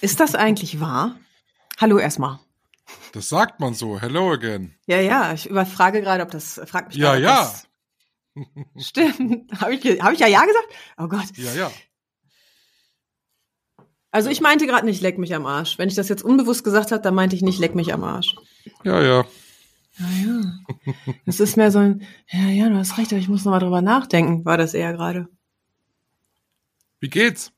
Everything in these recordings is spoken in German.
Ist das eigentlich wahr? Hallo erstmal. Das sagt man so. Hello again. Ja, ja, ich überfrage gerade, ob das, frag mich Ja, gerade, ob ja. Das stimmt. Habe ich, hab ich ja ja gesagt? Oh Gott. Ja, ja. Also ich meinte gerade nicht leck mich am Arsch. Wenn ich das jetzt unbewusst gesagt habe, dann meinte ich nicht leck mich am Arsch. Ja, ja. Ja, ja. Das ist mehr so ein, ja, ja, du hast recht, aber ich muss noch mal drüber nachdenken, war das eher gerade. Wie geht's?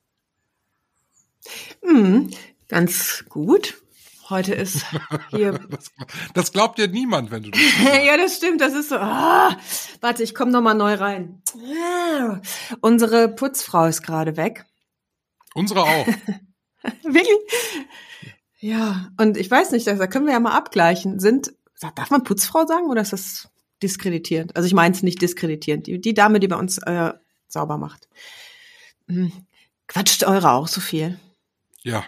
Hm, ganz gut. Heute ist hier Das, das glaubt dir niemand, wenn du das ja, das stimmt. Das ist so. Ah, warte, ich komme noch mal neu rein. Ah, unsere Putzfrau ist gerade weg. Unsere auch. Wirklich? Ja, und ich weiß nicht, da können wir ja mal abgleichen. Sind, darf man Putzfrau sagen oder ist das diskreditierend? Also ich meine es nicht diskreditierend. Die, die Dame, die bei uns äh, sauber macht. Hm, Quatscht eure auch so viel? Ja.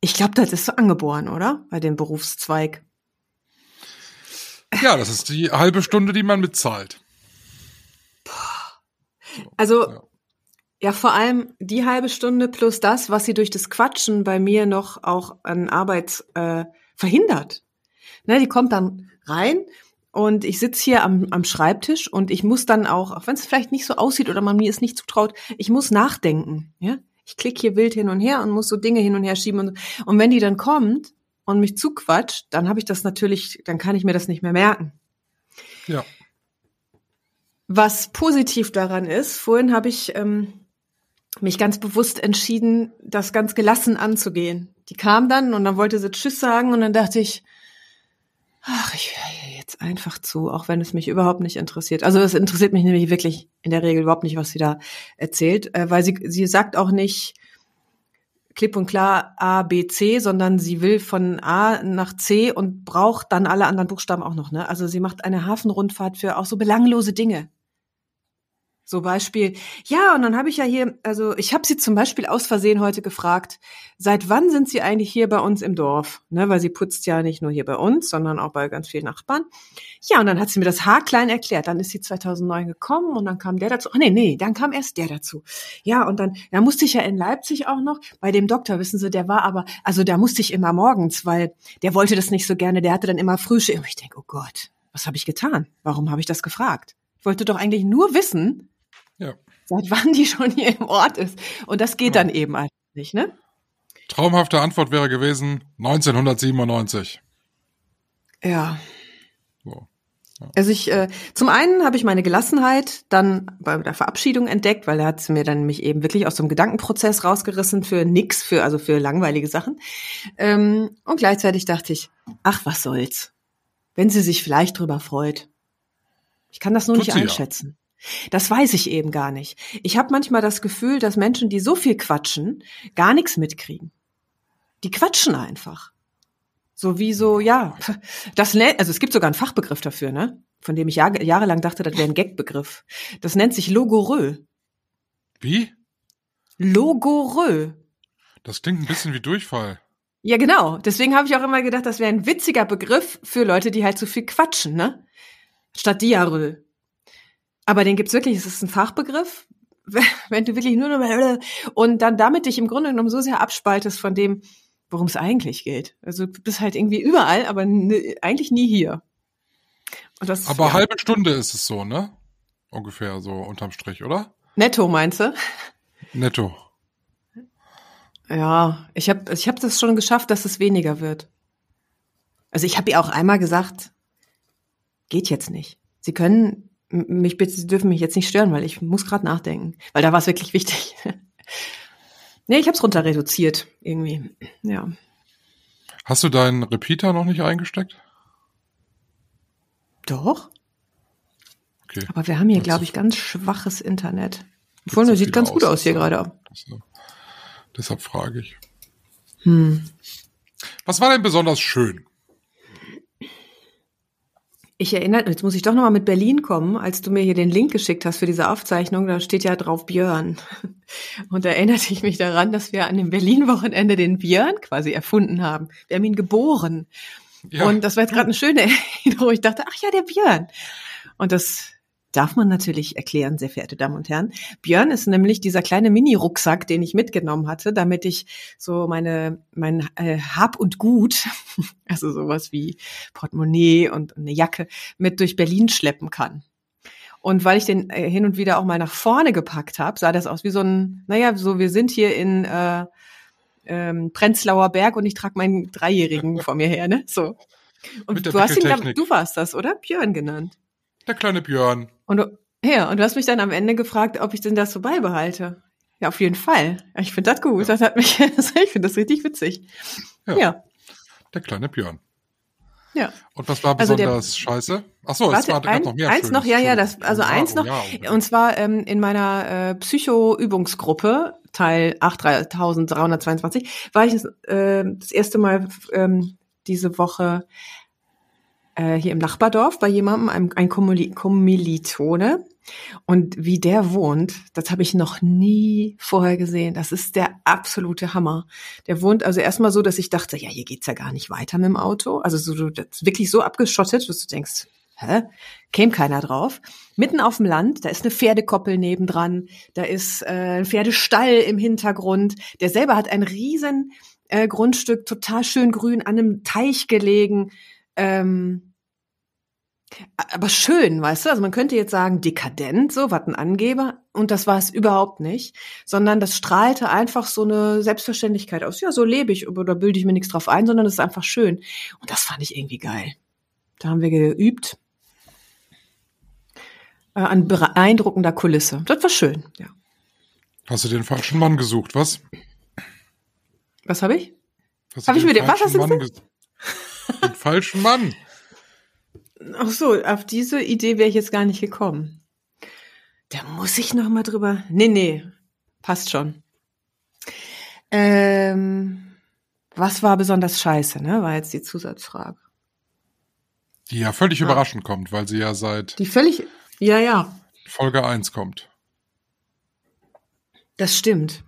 Ich glaube, das ist so angeboren, oder? Bei dem Berufszweig. Ja, das ist die halbe Stunde, die man mitzahlt. Also Ja. Ja, vor allem die halbe Stunde plus das, was sie durch das Quatschen bei mir noch auch an Arbeit äh, verhindert. Ne, die kommt dann rein und ich sitz hier am, am Schreibtisch und ich muss dann auch, auch wenn es vielleicht nicht so aussieht oder man mir es nicht zutraut, ich muss nachdenken. Ja, ich klicke hier wild hin und her und muss so Dinge hin und her schieben und, und wenn die dann kommt und mich zuquatscht, dann habe ich das natürlich, dann kann ich mir das nicht mehr merken. Ja. Was positiv daran ist, vorhin habe ich ähm, mich ganz bewusst entschieden, das ganz gelassen anzugehen. Die kam dann und dann wollte sie Tschüss sagen und dann dachte ich, ach, ich höre ihr jetzt einfach zu, auch wenn es mich überhaupt nicht interessiert. Also es interessiert mich nämlich wirklich in der Regel überhaupt nicht, was sie da erzählt, äh, weil sie, sie sagt auch nicht klipp und klar A, B, C, sondern sie will von A nach C und braucht dann alle anderen Buchstaben auch noch. Ne? Also sie macht eine Hafenrundfahrt für auch so belanglose Dinge. So Beispiel, ja, und dann habe ich ja hier, also ich habe sie zum Beispiel aus Versehen heute gefragt, seit wann sind Sie eigentlich hier bei uns im Dorf? Ne, weil sie putzt ja nicht nur hier bei uns, sondern auch bei ganz vielen Nachbarn. Ja, und dann hat sie mir das haarklein erklärt. Dann ist sie 2009 gekommen und dann kam der dazu. Ach nee, nee, dann kam erst der dazu. Ja, und dann, da musste ich ja in Leipzig auch noch bei dem Doktor, wissen Sie, der war aber, also da musste ich immer morgens, weil der wollte das nicht so gerne, der hatte dann immer Frühstück. Und ich denke, oh Gott, was habe ich getan? Warum habe ich das gefragt? Ich wollte doch eigentlich nur wissen, Ja. seit wann die schon hier im Ort ist. Und das geht dann eben einfach nicht, ne? Traumhafte Antwort wäre gewesen 1997. Ja. So. Also ich, äh, zum einen habe ich meine Gelassenheit dann bei der Verabschiedung entdeckt, weil er hat mir dann mich eben wirklich aus dem Gedankenprozess rausgerissen für nix, für also für langweilige Sachen. Ähm, und gleichzeitig dachte ich, ach was soll's, wenn sie sich vielleicht drüber freut. Ich kann das nur Tut nicht sie ja. Das weiß ich eben gar nicht. Ich habe manchmal das Gefühl, dass Menschen, die so viel quatschen, gar nichts mitkriegen. Die quatschen einfach. So wie so, ja, das nennt, also es gibt sogar einen Fachbegriff dafür, ne? Von dem ich Jahr, jahrelang dachte, das wäre ein Gagbegriff. Das nennt sich Logorö. Wie? Logorö. Das klingt ein bisschen wie Durchfall. Ja, genau. Deswegen habe ich auch immer gedacht, das wäre ein witziger Begriff für Leute, die halt zu viel quatschen, ne? Statt Diarrhoe. Aber den gibt's wirklich, es ist ein Fachbegriff. Wenn du wirklich nur noch und dann damit dich im Grunde genommen so sehr abspaltest von dem, worum es eigentlich geht. Also du bist halt irgendwie überall, aber n- eigentlich nie hier. Das, Aber ja. halbe Stunde ist es so, ne? Ungefähr so unterm Strich, oder? netto meinst du? Netto. Ja, ich habe ich hab das schon geschafft, dass es weniger wird. Also ich habe ihr auch einmal gesagt, geht jetzt nicht. Sie können mich bitte, Sie dürfen mich jetzt nicht stören, weil ich muss gerade nachdenken, weil da war es wirklich wichtig. nee, ich habe es runter reduziert irgendwie. Ja. Hast du deinen Repeater noch nicht eingesteckt? Doch, Okay. aber wir haben hier glaube ich ganz schwaches Internet. Obwohl, das sieht ganz gut aus hier gerade. Deshalb, deshalb frage ich. Hm. Was war denn besonders schön? Ich erinnere, jetzt muss ich doch nochmal mit Berlin kommen, als du mir hier den Link geschickt hast für diese Aufzeichnung, da steht ja drauf Björn. Und da erinnerte ich mich daran, dass wir an dem Berlin-Wochenende den Björn quasi erfunden haben. Wir haben ihn geboren. Ja. Und das war jetzt gerade eine schöne Erinnerung. Ich dachte, ach ja, der Björn. Und das darf man natürlich erklären, sehr verehrte Damen und Herren. Björn ist nämlich dieser kleine Mini-Rucksack, den ich mitgenommen hatte, damit ich so meine mein äh, Hab und Gut, also sowas wie Portemonnaie und eine Jacke, mit durch Berlin schleppen kann. Und weil ich den äh, hin und wieder auch mal nach vorne gepackt habe, sah das aus wie so ein, naja, so wir sind hier in äh, ähm, Prenzlauer Berg und ich trage meinen Dreijährigen vor mir her, ne? So. Und du hast ihn, glaub, du warst das, oder? Björn genannt. Der kleine Björn. Und du, ja, und du hast mich dann am Ende gefragt, ob ich denn das so beibehalte. Ja, auf jeden Fall. Ich finde das gut. Das hat mich, ich finde das richtig witzig. Ja. Ja. Der kleine Björn. Ja. Und was war Also der- besonders scheiße? Ach so, es Warte, war gab ein, noch mehr eins Schönes. noch, ja, ja, das, also Ja, eins noch. ja. Und zwar ähm, in meiner äh, Psycho-Übungsgruppe, Teil 8322, war ich äh, das erste Mal ähm, diese Woche äh, hier im Nachbardorf bei jemandem, ein Kommili Kommilitone. Und wie der wohnt, das habe ich noch nie vorher gesehen. Das ist der absolute Hammer. Der wohnt also erstmal so, dass ich dachte, ja, hier geht's ja gar nicht weiter mit dem Auto. Also so das ist wirklich so abgeschottet, dass du denkst, hä? Käme keiner drauf. Mitten auf dem Land, da ist eine Pferdekoppel nebendran, da ist äh, ein Pferdestall im Hintergrund. Der selber hat ein riesen äh, Grundstück, total schön grün, an einem Teich gelegen. Ähm, aber schön, weißt du? Also man könnte jetzt sagen, dekadent, so, was ein Angeber. Und das war es überhaupt nicht. Sondern das strahlte einfach so eine Selbstverständlichkeit aus. Ja, so lebe ich, oder bilde ich mir nichts drauf ein, sondern es ist einfach schön. Und das fand ich irgendwie geil. Da haben wir geübt. Äh, an beeindruckender Kulisse. Das war schön, ja. Hast du den falschen Mann gesucht, was? Was habe ich? Hast Hab du ich mir den- was falschen hast du Mann ges- Den falschen Mann. Ach so, auf diese Idee wäre ich jetzt gar nicht gekommen. Da muss ich noch mal drüber. Nee, nee, passt schon. Ähm, was war besonders scheiße, ne? War jetzt die Zusatzfrage. Die ja völlig Ja. überraschend kommt, weil sie ja seit Die völlig, ja, ja, Folge 1 kommt. das stimmt.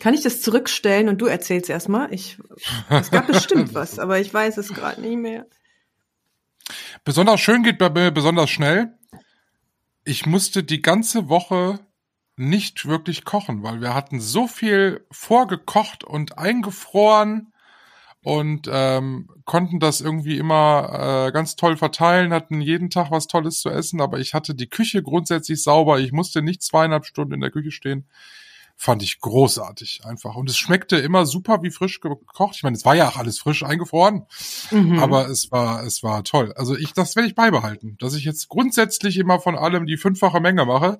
Kann ich das zurückstellen und du erzählst erstmal? Ich, es gab bestimmt was, aber ich weiß es gerade nicht mehr. Besonders schön geht bei mir besonders schnell. Ich musste die ganze Woche nicht wirklich kochen, weil wir hatten so viel vorgekocht und eingefroren und ähm, konnten das irgendwie immer äh, ganz toll verteilen, hatten jeden Tag was Tolles zu essen, aber ich hatte die Küche grundsätzlich sauber. Ich musste nicht zweieinhalb Stunden in der Küche stehen. Fand ich großartig einfach. Und es schmeckte immer super wie frisch gekocht. Ich meine, es war ja auch alles frisch eingefroren. Mhm. Aber es war, es war toll. Also ich, das werde ich beibehalten, dass ich jetzt grundsätzlich immer von allem die fünffache Menge mache,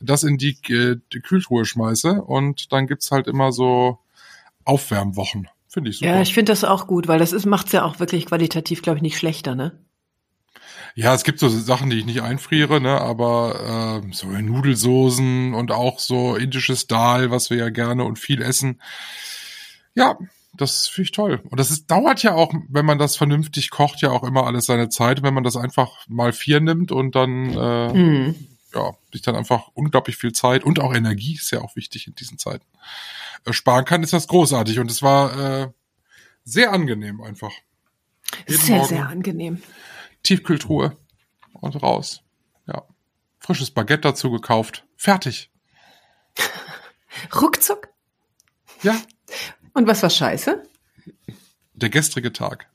das in die, äh, die Kühltruhe schmeiße und dann gibt's halt immer so Aufwärmwochen. Finde ich super. ja, ich finde das auch gut, weil das ist macht's ja auch wirklich qualitativ, glaube ich, nicht schlechter, ne? Ja, es gibt so Sachen, die ich nicht einfriere, ne, aber äh, so Nudelsoßen und auch so indisches Dal, was wir ja gerne und viel essen. Ja, das finde ich toll. Und das ist, dauert ja auch, wenn man das vernünftig kocht, ja auch immer alles seine Zeit. Wenn man das einfach mal vier nimmt und dann äh, Mhm. ja, sich dann einfach unglaublich viel Zeit und auch Energie ist ja auch wichtig in diesen Zeiten äh, sparen kann, ist das großartig. Und es war äh, sehr angenehm einfach. Jeden Sehr, Morgen sehr angenehm. Tiefkühltruhe und raus. Ja. Frisches Baguette dazu gekauft. Fertig. Ruckzuck. Ja. Und was war scheiße? Der gestrige Tag.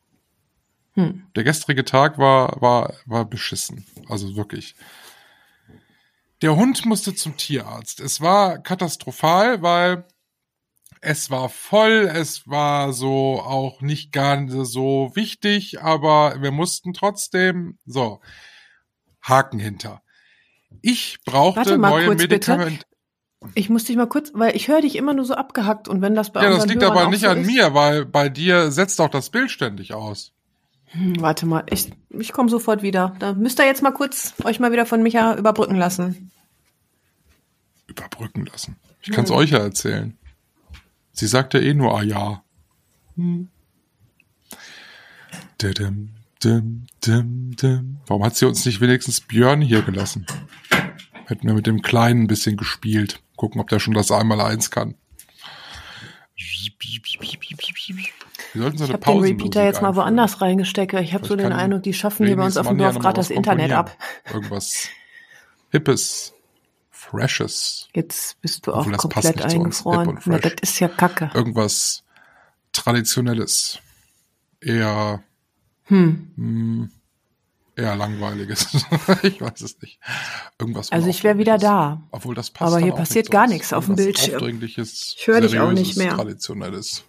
Hm. Der gestrige Tag war, war, war beschissen. Also wirklich. Der Hund musste zum Tierarzt. Es war katastrophal, weil es war voll, es war so auch nicht ganz so wichtig, aber wir mussten trotzdem, so, Haken hinter. Ich brauchte neue kurz, bitte. Medikamente. Ich muss dich mal kurz, weil ich höre dich immer nur so abgehackt und wenn das bei Ja, das liegt Hörern aber nicht so an ist, mir, weil bei dir setzt auch das Bild ständig aus. Hm, warte mal, ich, ich komme sofort wieder. Da müsst ihr jetzt mal kurz euch mal wieder von Micha überbrücken lassen. Überbrücken lassen. Ich kann es euch ja erzählen. Sie sagte eh nur ah ja. Dim, dim, dim, dim. Warum hat sie uns nicht wenigstens Björn hier gelassen? Hätten wir mit dem Kleinen ein bisschen gespielt. Gucken, ob der schon das einmal eins kann. Wir sollten so Ich eine habe den. Repeater jetzt mal woanders reingesteckt. Ich habe so den Eindruck, die schaffen hier bei uns auf dem Dorf gerade das Internet ab. Irgendwas Hippes, Freshes, Jetzt bist du auch Obwohl, komplett eingefroren. Na, das ist ja Kacke. irgendwas Traditionelles. Eher, Hm. hm, eher langweiliges. ich weiß es nicht. Irgendwas. Also ich wäre wieder da. Obwohl das passt Aber hier passiert nicht gar nichts auf dem Bildschirm. Ich höre dich auch nicht mehr. Traditionelles.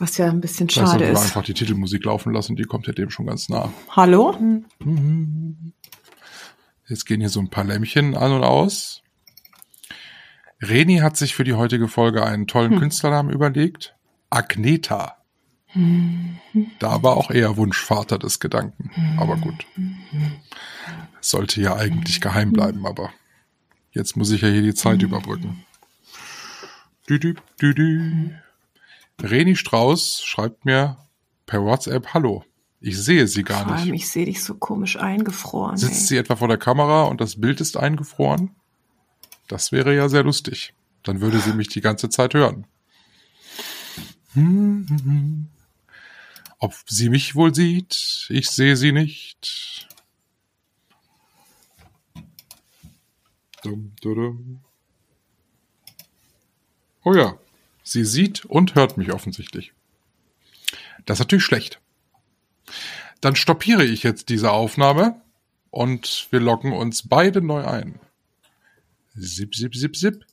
Was ja ein bisschen Vielleicht schade ist. einfach die Titelmusik laufen lassen, die kommt ja dem schon ganz nah. Hallo? Jetzt gehen hier so ein paar Lämpchen an und aus. Reni hat sich für die heutige Folge einen tollen Künstlernamen überlegt. Agneta. Da war auch eher Wunschvater des Gedanken. Aber gut. Sollte ja eigentlich geheim bleiben, aber jetzt muss ich ja hier die Zeit überbrücken. Dü -dü, dü -dü. Reni Strauß schreibt mir per WhatsApp Hallo. Ich sehe sie gar Vor nicht. allem, ich sehe dich so komisch eingefroren. Sitzt ey. sie etwa vor der Kamera und das Bild ist eingefroren? Das wäre ja sehr lustig. Dann würde sie mich die ganze Zeit hören. Ob sie mich wohl sieht? Ich sehe sie nicht. Oh ja, sie sieht und hört mich offensichtlich. Das ist natürlich schlecht. Dann stoppiere ich jetzt diese Aufnahme und wir loggen uns beide neu ein. Zip, zip, zip, zip.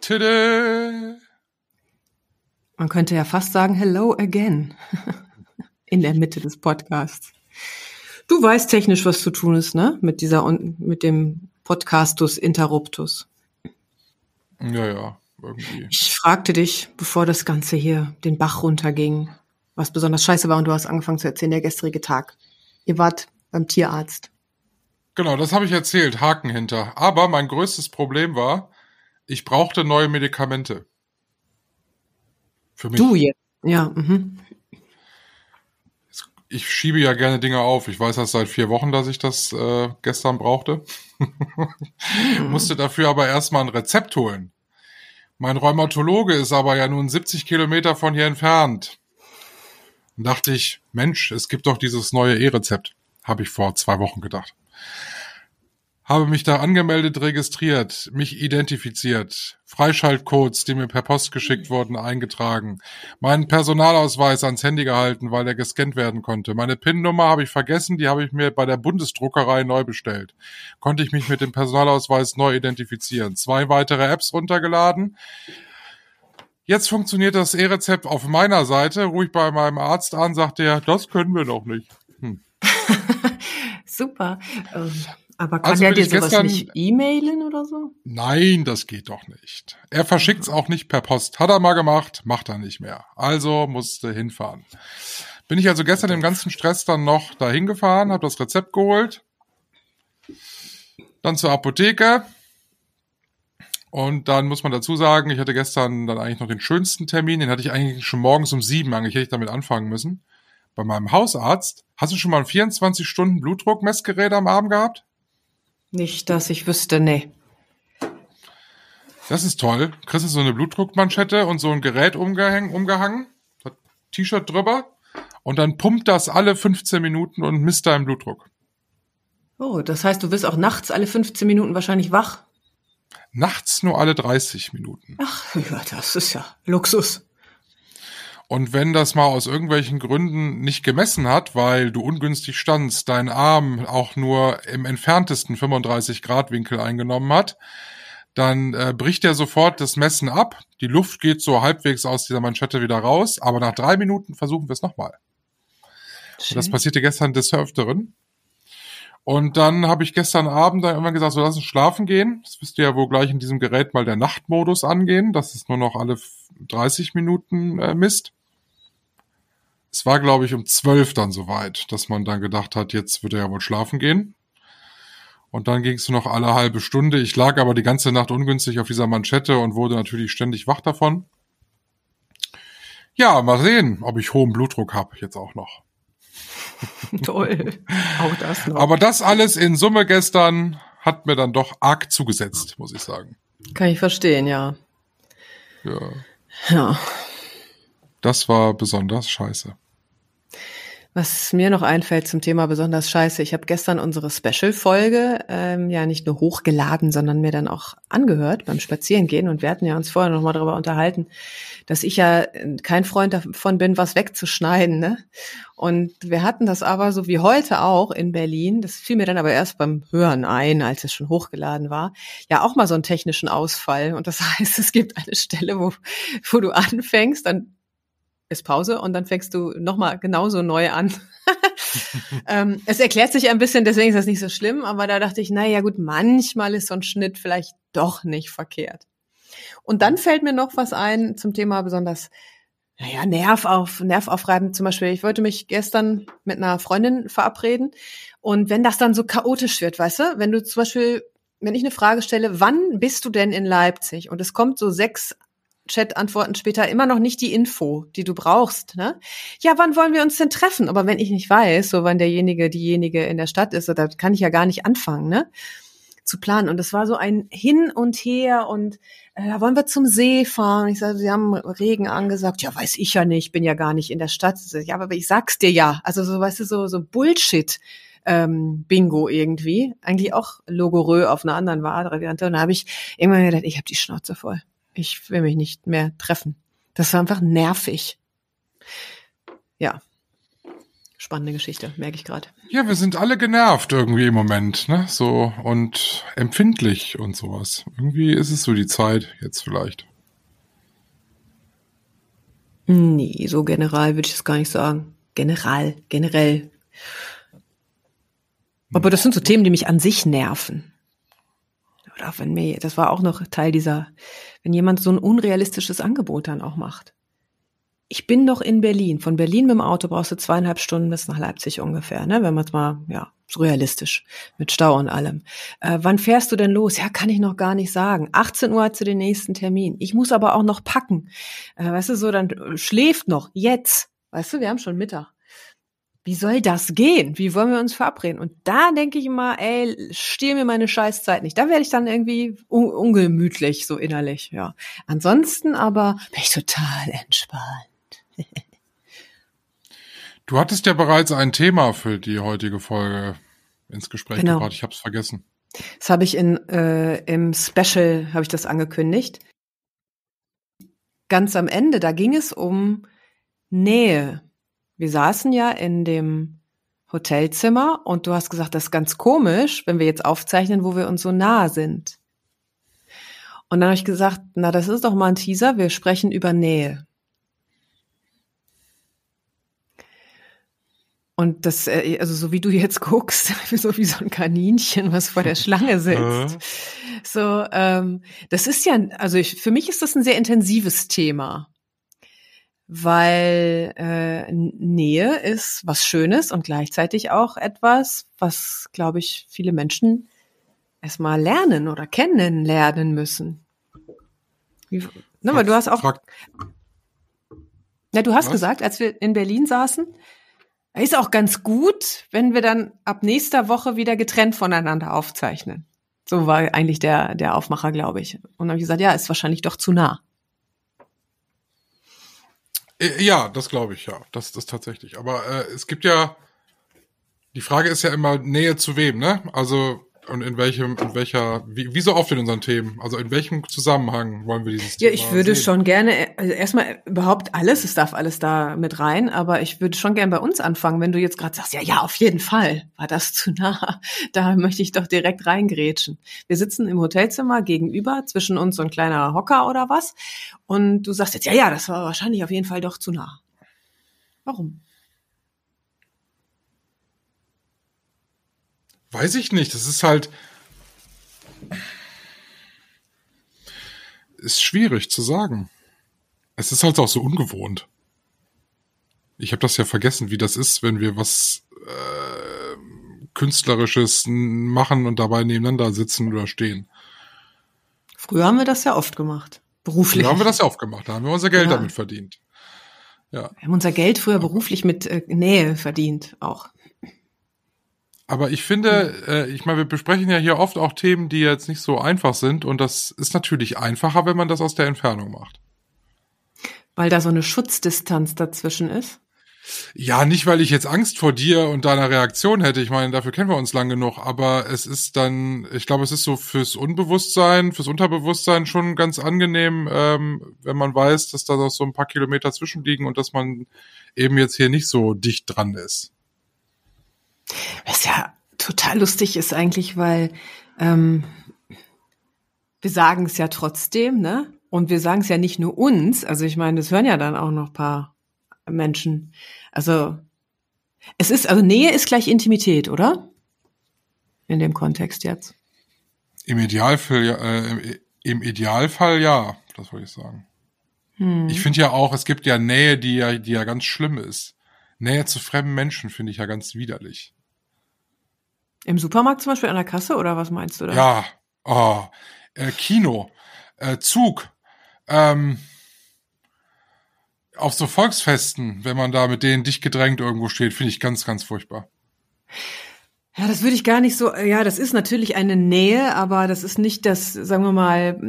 Tada! Man könnte ja fast sagen, hello again. In der Mitte des Podcasts. Du weißt technisch, was zu tun ist, ne? Mit dieser, mit dem Podcastus Interruptus. Ja, ja, irgendwie. Ich fragte dich, bevor das Ganze hier den Bach runterging, was besonders scheiße war und du hast angefangen zu erzählen, der gestrige Tag. Ihr wart beim Tierarzt. Genau, das habe ich erzählt, Haken hinter. Aber mein größtes Problem war, ich brauchte neue Medikamente. Für mich. Du jetzt. Ja, mhm. Ich schiebe ja gerne Dinge auf. Ich weiß das seit vier Wochen, dass ich das äh, gestern brauchte. Musste dafür aber erstmal ein Rezept holen. Mein Rheumatologe ist aber ja nun 70 Kilometer von hier entfernt. Dachte ich, Mensch, es gibt doch dieses neue E-Rezept. Habe ich vor zwei Wochen gedacht. Habe mich da angemeldet, registriert, mich identifiziert, Freischaltcodes, die mir per Post geschickt wurden, eingetragen, meinen Personalausweis ans Handy gehalten, weil er gescannt werden konnte. Meine PIN-Nummer habe ich vergessen, die habe ich mir bei der Bundesdruckerei neu bestellt. Konnte ich mich mit dem Personalausweis neu identifizieren. Zwei weitere Apps runtergeladen. Jetzt funktioniert das E-Rezept auf meiner Seite. Ruhig bei meinem Arzt an, sagt er, das können wir noch nicht. Super. Ähm, aber kann Also der dir sowas gestern- nicht e-mailen oder so? Nein, das geht doch nicht. Er verschickt's auch nicht per Post. Hat er mal gemacht, macht er nicht mehr. Also musste hinfahren. Bin ich also gestern im ganzen Stress dann noch dahin gefahren, habe das Rezept geholt, dann zur Apotheke und dann muss man dazu sagen, ich hatte gestern dann eigentlich noch den schönsten Termin, den hatte ich eigentlich schon morgens um sieben, eigentlich hätte ich damit anfangen müssen. Bei meinem Hausarzt. Hast du schon mal ein 24 Stunden Blutdruckmessgerät am Arm gehabt? Nicht, dass ich wüsste, nee. Das ist toll. Kriegst du so eine Blutdruckmanschette und so ein Gerät umgehängt, umgehangen, hat T-Shirt drüber und dann pumpt das alle 15 Minuten und misst deinen Blutdruck. Oh, das heißt, du wirst auch nachts alle 15 Minuten wahrscheinlich wach? Nachts nur alle 30 Minuten. Ach, ja, das ist ja Luxus. Und wenn das mal aus irgendwelchen Gründen nicht gemessen hat, weil du ungünstig standst, dein Arm auch nur im entferntesten 35 Grad Winkel eingenommen hat, dann äh, bricht er sofort das Messen ab. Die Luft geht so halbwegs aus dieser Manschette wieder raus, aber nach drei Minuten versuchen wir es nochmal. Das passierte gestern des Öfteren. Und dann habe ich gestern Abend dann irgendwann gesagt, so lass uns schlafen gehen. Das müsste ja wohl gleich in diesem Gerät mal der Nachtmodus angehen, dass es nur noch alle 30 Minuten äh, misst. Es war, glaube ich, um zwölf dann soweit, dass man dann gedacht hat, jetzt wird er ja wohl schlafen gehen. Und dann ging es noch alle halbe Stunde. Ich lag aber die ganze Nacht ungünstig auf dieser Manschette und wurde natürlich ständig wach davon. Ja, mal sehen, ob ich hohen Blutdruck habe jetzt auch noch. Toll. Auch das noch. Aber das alles in Summe gestern hat mir dann doch arg zugesetzt, muss ich sagen. Kann ich verstehen, ja. Ja, Ja. das war besonders scheiße. Was mir noch einfällt zum Thema besonders scheiße, ich habe gestern unsere Special-Folge ähm, ja nicht nur hochgeladen, sondern mir dann auch angehört beim Spazierengehen. Und wir hatten ja uns vorher noch mal darüber unterhalten, dass ich ja kein Freund davon bin, was wegzuschneiden. Ne? Und wir hatten das aber so wie heute auch in Berlin, das fiel mir dann aber erst beim Hören ein, als es schon hochgeladen war, ja auch mal so einen technischen Ausfall. Und das heißt, es gibt eine Stelle, wo, wo du anfängst, dann ist Pause und dann fängst du nochmal genauso neu an. ähm, es erklärt sich ein bisschen, deswegen ist das nicht so schlimm, aber da dachte ich, na ja gut, manchmal ist so ein Schnitt vielleicht doch nicht verkehrt. Und dann fällt mir noch was ein zum Thema besonders, naja, Nerv auf, Nerv aufreiben. Zum Beispiel, ich wollte mich gestern mit einer Freundin verabreden und wenn das dann so chaotisch wird, weißt du, wenn du zum Beispiel, wenn ich eine Frage stelle, wann bist du denn in Leipzig? Und es kommt so sechs Chat-Antworten später immer noch nicht die Info, die du brauchst. Ne? Ja, wann wollen wir uns denn treffen? Aber wenn ich nicht weiß, so wann derjenige, diejenige in der Stadt ist, da kann ich ja gar nicht anfangen, ne? Zu planen. Und es war so ein Hin und Her und äh, wollen wir zum See fahren. Ich sage, sie haben Regen angesagt. Ja, weiß ich ja nicht, bin ja gar nicht in der Stadt. Ja, aber ich sag's dir ja. Also so, weißt du, so, so Bullshit. Ähm, Bingo irgendwie. Eigentlich auch Logorö auf einer anderen Variante. Und da habe ich irgendwann gedacht, ich habe die Schnauze voll. Ich will mich nicht mehr treffen. Das war einfach nervig. Ja. Spannende Geschichte, merke ich gerade. Ja, wir sind alle genervt irgendwie im Moment, ne? So und empfindlich und sowas. Irgendwie ist es so die Zeit jetzt vielleicht. Nee, so general würde ich es gar nicht sagen. General, generell. Aber das sind so Themen, die mich an sich nerven. Oder auch wenn mir, das war auch noch Teil dieser, wenn jemand so ein unrealistisches Angebot dann auch macht. Ich bin doch in Berlin. Von Berlin mit dem Auto brauchst du zweieinhalb Stunden bis nach Leipzig ungefähr, ne? Wenn man es mal, ja, so realistisch, mit Stau und allem. Äh, wann fährst du denn los? Ja, kann ich noch gar nicht sagen. 18 Uhr hast du den nächsten Termin. Ich muss aber auch noch packen. Äh, weißt du, so, dann schläft noch. Jetzt. Weißt du, wir haben schon Mittag. Wie soll das gehen? Wie wollen wir uns verabreden? Und da denke ich immer, ey, stehe mir meine Scheißzeit nicht. Da werde ich dann irgendwie un ungemütlich, so innerlich, ja. Ansonsten aber bin ich total entspannt. Du hattest ja bereits ein Thema für die heutige Folge ins Gespräch Genau. gebracht. Ich habe es vergessen. Das habe ich in äh, im Special habe ich das angekündigt. Ganz am Ende, da ging es um Nähe. Wir saßen ja in dem Hotelzimmer und du hast gesagt, das ist ganz komisch, wenn wir jetzt aufzeichnen, wo wir uns so nah sind. Und dann habe ich gesagt, na, das ist doch mal ein Teaser, wir sprechen über Nähe. Und das, äh, also so wie du jetzt guckst, so wie so ein Kaninchen, was vor der Schlange sitzt. So, ähm, das ist ja, also ich, für mich ist das ein sehr intensives Thema, weil äh, Nähe ist was Schönes und gleichzeitig auch etwas, was, glaube ich, viele Menschen erstmal lernen oder kennenlernen müssen. Wie, ne, weil du hast auch, Frag, ja, du hast Was? gesagt, als wir in Berlin saßen, ist auch ganz gut, wenn wir dann ab nächster Woche wieder getrennt voneinander aufzeichnen. So war eigentlich der, der Aufmacher, glaube ich. Und dann habe ich gesagt, ja, ist wahrscheinlich doch zu nah. Äh, Ja, das glaube ich, ja. Das das tatsächlich. Aber äh, es gibt ja, die Frage ist ja immer Nähe zu wem, ne? Also und in welchem, in welcher, wie, wie so oft in unseren Themen, also in welchem Zusammenhang wollen wir dieses Ja, Thema ich würde sehen? schon gerne, also erstmal überhaupt alles, es darf alles da mit rein, aber ich würde schon gerne bei uns anfangen, wenn du jetzt gerade sagst, ja, ja, auf jeden Fall, war das zu nah. Da möchte ich doch direkt reingrätschen. Wir sitzen im Hotelzimmer gegenüber, zwischen uns so ein kleiner Hocker oder was. Und du sagst jetzt, ja, ja, das war wahrscheinlich auf jeden Fall doch zu nah. Warum? Weiß ich nicht. Das ist halt. Ist schwierig zu sagen. Es ist halt auch so ungewohnt. Ich habe das ja vergessen, wie das ist, wenn wir was äh, Künstlerisches machen und dabei nebeneinander sitzen oder stehen. Früher haben wir das ja oft gemacht. Beruflich. Früher haben wir das ja oft gemacht, da haben wir unser Geld Ja. damit verdient. Ja. Wir haben unser Geld früher beruflich mit äh, Nähe verdient, auch. Aber ich finde, äh, ich meine, wir besprechen ja hier oft auch Themen, die jetzt nicht so einfach sind und das ist natürlich einfacher, wenn man das aus der Entfernung macht. Weil da so eine Schutzdistanz dazwischen ist. Ja, nicht, weil ich jetzt Angst vor dir und deiner Reaktion hätte. Ich meine, dafür kennen wir uns lang genug. Aber es ist dann, ich glaube, es ist so fürs Unbewusstsein, fürs Unterbewusstsein schon ganz angenehm, ähm, wenn man weiß, dass da noch so ein paar Kilometer zwischenliegen und dass man eben jetzt hier nicht so dicht dran ist. Was ja total lustig ist eigentlich, weil ähm, wir sagen es ja trotzdem, ne? Und wir sagen es ja nicht nur uns. Also ich meine, das hören ja dann auch noch ein paar Menschen. Also es ist, also Nähe ist gleich Intimität, oder? In dem Kontext jetzt. Im Idealfall, ja, äh, im- im Idealfall ja, das wollte ich sagen. Hm. Ich finde ja auch, es gibt ja Nähe, die ja, die ja ganz schlimm ist. Nähe zu fremden Menschen finde ich ja ganz widerlich. Im Supermarkt zum Beispiel an der Kasse oder was meinst du da? Ja, oh, äh, Kino, äh, Zug, ähm, auf so Volksfesten, wenn man da mit denen dicht gedrängt irgendwo steht, finde ich ganz, ganz furchtbar. Ja, das würde ich gar nicht so, ja, das ist natürlich eine Nähe, aber das ist nicht das, sagen wir mal,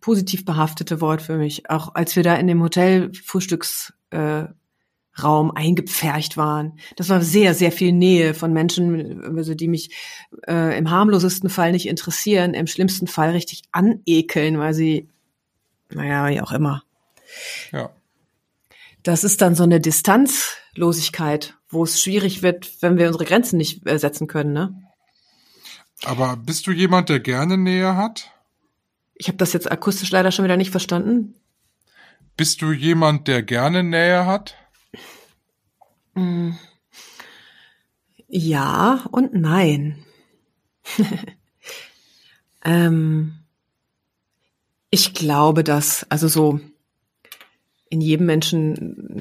positiv behaftete Wort für mich. Auch als wir da in dem Hotel Frühstücksraum äh, Raum eingepfercht waren. Das war sehr, sehr viel Nähe von Menschen, also die mich äh, im harmlosesten Fall nicht interessieren, im schlimmsten Fall richtig anekeln, weil sie, naja, wie auch immer. Ja. Das ist dann so eine Distanzlosigkeit, wo es schwierig wird, wenn wir unsere Grenzen nicht äh, setzen können, ne? Aber bist du jemand, der gerne Nähe hat? Ich habe das jetzt akustisch leider schon wieder nicht verstanden. Bist du jemand, der gerne Nähe hat? Ja und nein. ähm, ich glaube, dass also so in jedem Menschen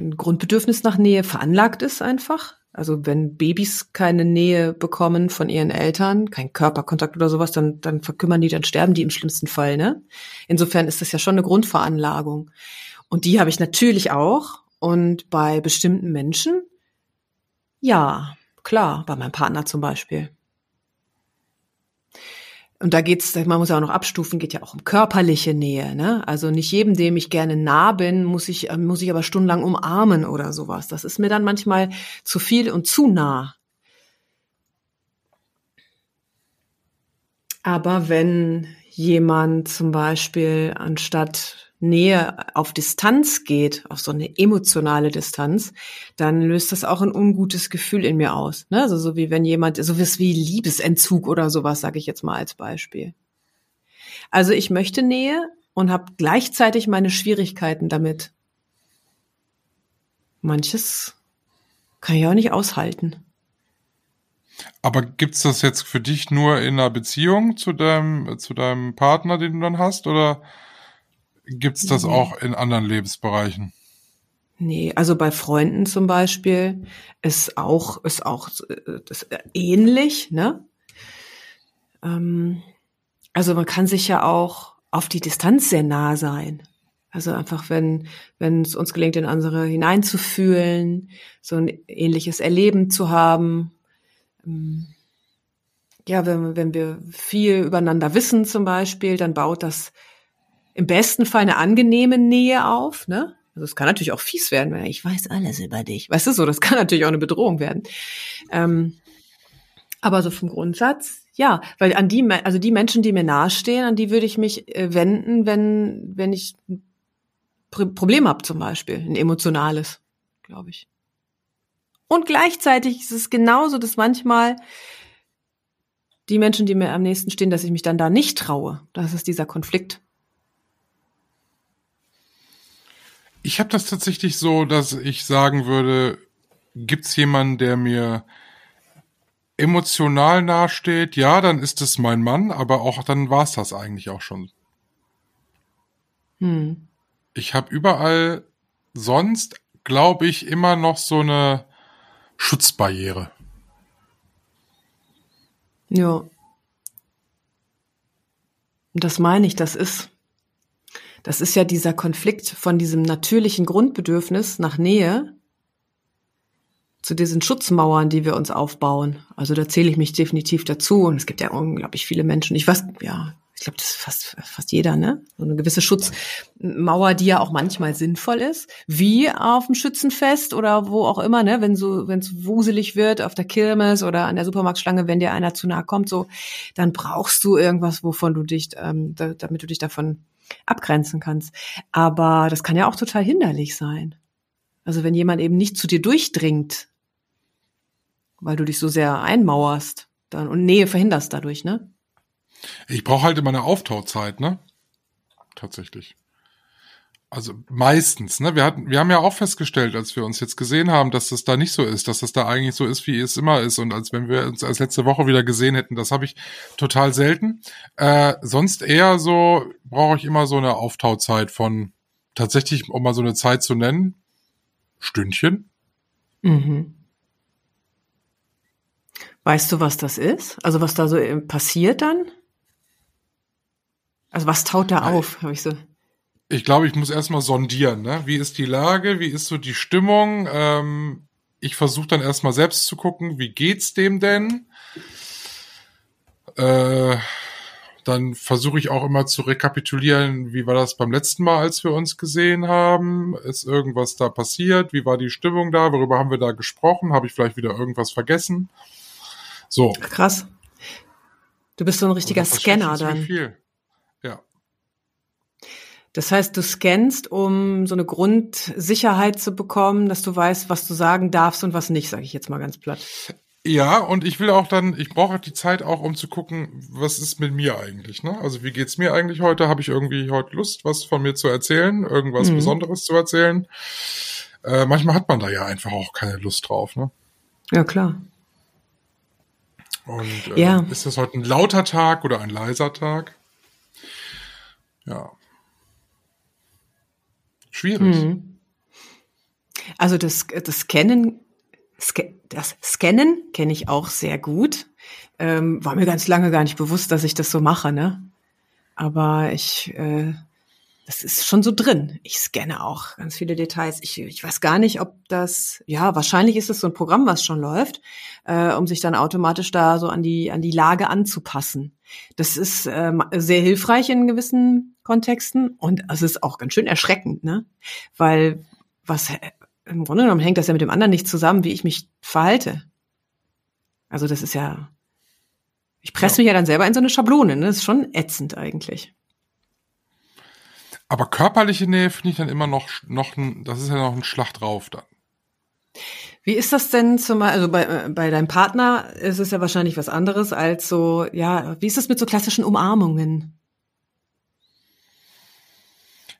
ein Grundbedürfnis nach Nähe veranlagt ist einfach. Also wenn Babys keine Nähe bekommen von ihren Eltern, kein Körperkontakt oder sowas, dann, dann verkümmern die, dann sterben die im schlimmsten Fall. Ne? Insofern ist das ja schon eine Grundveranlagung. Und die habe ich natürlich auch. Und bei bestimmten Menschen, ja, klar, bei meinem Partner zum Beispiel. Und da geht's, man muss ja auch noch abstufen, geht ja auch um körperliche Nähe, ne? Also nicht jedem, dem ich gerne nah bin, muss ich, äh, muss ich aber stundenlang umarmen oder sowas. Das ist mir dann manchmal zu viel und zu nah. Aber wenn jemand zum Beispiel anstatt Nähe auf Distanz geht, auf so eine emotionale Distanz, dann löst das auch ein ungutes Gefühl in mir aus. Ne? Also so wie wenn jemand, so wie Liebesentzug oder sowas, sage ich jetzt mal als Beispiel. Also ich möchte Nähe und habe gleichzeitig meine Schwierigkeiten damit. Manches kann ich auch nicht aushalten. Aber gibt's das jetzt für dich nur in einer Beziehung zu deinem, zu deinem Partner, den du dann hast, oder gibt's das Nee. auch in anderen Lebensbereichen? Nee, also bei Freunden zum Beispiel ist auch, ist auch das äh, ähnlich, ne? Ähm, also man kann sich ja auch auf die Distanz sehr nah sein. Also einfach, wenn, wenn es uns gelingt, in andere hineinzufühlen, so ein ähnliches Erleben zu haben. Ähm, Ja, wenn, wenn wir viel übereinander wissen zum Beispiel, dann baut das im besten Fall eine angenehme Nähe auf, ne? Also es kann natürlich auch fies werden, weil ich weiß alles über dich. Weißt du so, das kann natürlich auch eine Bedrohung werden. Ähm, aber so vom Grundsatz, ja, weil an die, also die Menschen, die mir nahestehen, an die würde ich mich äh, wenden, wenn, wenn ich ein Pro- Problem habe zum Beispiel, ein emotionales, glaube ich. Und gleichzeitig ist es genauso, dass manchmal die Menschen, die mir am nächsten stehen, dass ich mich dann da nicht traue. Das ist dieser Konflikt. Ich habe das tatsächlich so, dass ich sagen würde, gibt's jemanden, der mir emotional nahesteht? Ja, dann ist es mein Mann, aber auch dann war's das eigentlich auch schon. Hm. Ich habe überall sonst, glaube ich, immer noch so eine Schutzbarriere. Ja. Das meine ich, das ist, das ist ja dieser Konflikt von diesem natürlichen Grundbedürfnis nach Nähe zu diesen Schutzmauern, die wir uns aufbauen. Also da zähle ich mich definitiv dazu. Und es gibt ja unglaublich viele Menschen. Ich weiß, ja, ich glaube, das ist fast, fast jeder, ne? So eine gewisse Schutzmauer, die ja auch manchmal sinnvoll ist. Wie auf dem Schützenfest oder wo auch immer, ne? Wenn so, wenn es wuselig wird auf der Kirmes oder an der Supermarktschlange, wenn dir einer zu nahe kommt, so, dann brauchst du irgendwas, wovon du dich, ähm, da, damit du dich davon abgrenzen kannst. Aber das kann ja auch total hinderlich sein. Also wenn jemand eben nicht zu dir durchdringt, weil du dich so sehr einmauerst dann und Nähe verhinderst dadurch, ne? Ich brauche halt immer eine Auftauzeit, ne? Tatsächlich. Also meistens, ne? Wir hatten, wir haben ja auch festgestellt, als wir uns jetzt gesehen haben, dass das da nicht so ist, dass das da eigentlich so ist, wie es immer ist. Und als wenn wir uns als letzte Woche wieder gesehen hätten, das habe ich total selten. Äh, sonst eher so brauche ich immer so eine Auftauzeit von tatsächlich, um mal so eine Zeit zu nennen, Stündchen. Mhm. Weißt du, was das ist? Also was da so äh, passiert dann? Also was taut da auf? Hab ich so. Ich glaube, ich muss erstmal sondieren. Ne? Wie ist die Lage? Wie ist so die Stimmung? Ähm, ich versuche dann erstmal selbst zu gucken, wie geht's dem denn? Äh, dann versuche ich auch immer zu rekapitulieren, wie war das beim letzten Mal, als wir uns gesehen haben? Ist irgendwas da passiert? Wie war die Stimmung da? Worüber haben wir da gesprochen? Habe ich vielleicht wieder irgendwas vergessen? So. Krass. Du bist so ein richtiger Scanner dann. Viel. Das heißt, du scannst, um so eine Grundsicherheit zu bekommen, dass du weißt, was du sagen darfst und was nicht, sage ich jetzt mal ganz platt. Ja, und ich will auch dann, ich brauche die Zeit auch, um zu gucken, was ist mit mir eigentlich, ne? Also wie geht's mir eigentlich heute? Habe ich irgendwie heute Lust, was von mir zu erzählen, irgendwas mhm. Besonderes zu erzählen? Äh, manchmal hat man da ja einfach auch keine Lust drauf, ne? Ja, klar. Und äh, ja. ist das heute ein lauter Tag oder ein leiser Tag? Ja. Schwierig. Mhm. Also das, das Scannen, das Scannen kenne ich auch sehr gut. Ähm, war mir ganz lange gar nicht bewusst, dass ich das so mache, ne? Aber ich äh, das ist schon so drin. Ich scanne auch ganz viele Details. Ich, ich weiß gar nicht, ob das, ja, wahrscheinlich ist es so ein Programm, was schon läuft, äh, um sich dann automatisch da so an die, an die Lage anzupassen. Das ist äh, sehr hilfreich in gewissen Kontexten und es ist auch ganz schön erschreckend, ne? Weil was im Grunde genommen hängt das ja mit dem anderen nicht zusammen, wie ich mich verhalte. Also das ist ja, ich presse ja. mich ja dann selber in so eine Schablone, ne? Das ist schon ätzend eigentlich. Aber körperliche Nähe finde ich dann immer noch, noch ein, das ist ja noch ein Schlag drauf dann. Wie ist das denn zum also bei, äh, bei deinem Partner ist es ja wahrscheinlich was anderes als so, ja, wie ist das mit so klassischen Umarmungen?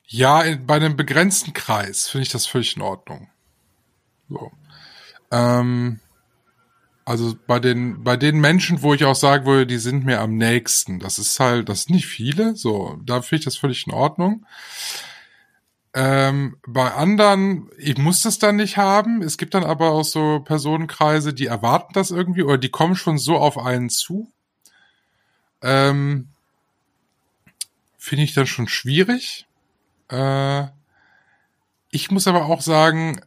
Ja, bei einem begrenzten Kreis finde ich das völlig in Ordnung. So. Ähm, also bei den, bei den Menschen, wo ich auch sagen würde, die sind mir am nächsten. Das ist halt, das sind nicht viele. So, da finde ich das völlig in Ordnung. Ähm, bei anderen, ich muss das dann nicht haben. Es gibt dann aber auch so Personenkreise, die erwarten das irgendwie oder die kommen schon so auf einen zu. Ähm, finde ich dann schon schwierig. Äh, ich muss aber auch sagen,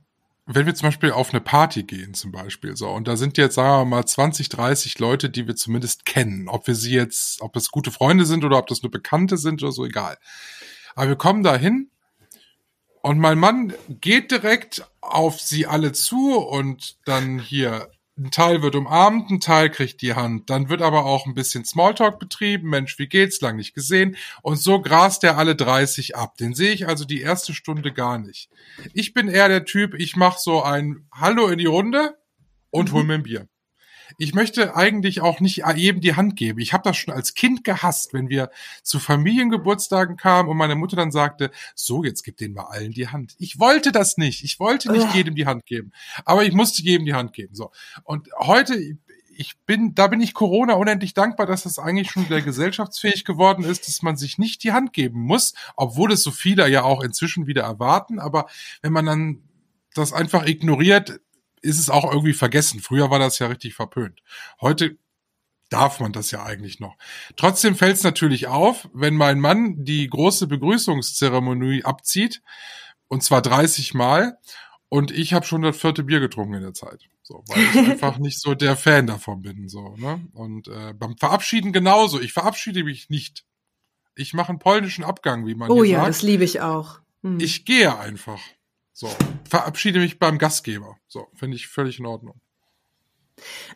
wenn wir zum Beispiel auf eine Party gehen, zum Beispiel, so, und da sind jetzt, sagen wir mal, 20, 30 Leute, die wir zumindest kennen. Ob wir sie jetzt, ob das gute Freunde sind oder ob das nur Bekannte sind oder so, egal. Aber wir kommen da hin und mein Mann geht direkt auf sie alle zu und dann hier ein Teil wird umarmt, ein Teil kriegt die Hand. Dann wird aber auch ein bisschen Smalltalk betrieben. Mensch, wie geht's? Lang nicht gesehen. Und so grast er alle 30 ab. Den sehe ich also die erste Stunde gar nicht. Ich bin eher der Typ, ich mache so ein Hallo in die Runde und hol mir ein Bier. Ich möchte eigentlich auch nicht jedem die Hand geben. Ich habe das schon als Kind gehasst, wenn wir zu Familiengeburtstagen kamen und meine Mutter dann sagte, so, jetzt gib denen mal allen die Hand. Ich wollte das nicht. Ich wollte nicht jedem die Hand geben. Aber ich musste jedem die Hand geben. So. Und heute, ich bin, da bin ich Corona unendlich dankbar, dass das eigentlich schon wieder gesellschaftsfähig geworden ist, dass man sich nicht die Hand geben muss, obwohl es so viele ja auch inzwischen wieder erwarten. Aber wenn man dann das einfach ignoriert, ist es auch irgendwie vergessen. Früher war das ja richtig verpönt. Heute darf man das ja eigentlich noch. Trotzdem fällt es natürlich auf, wenn mein Mann die große Begrüßungszeremonie abzieht, und zwar 30 Mal, und ich habe schon das vierte Bier getrunken in der Zeit. So, weil ich einfach nicht so der Fan davon bin. So, ne? Und äh, beim Verabschieden genauso. Ich verabschiede mich nicht. Ich mache einen polnischen Abgang, wie man Oh ja, sagt. das liebe ich auch. Hm. Ich gehe einfach. So, verabschiede mich beim Gastgeber. So, finde ich völlig in Ordnung.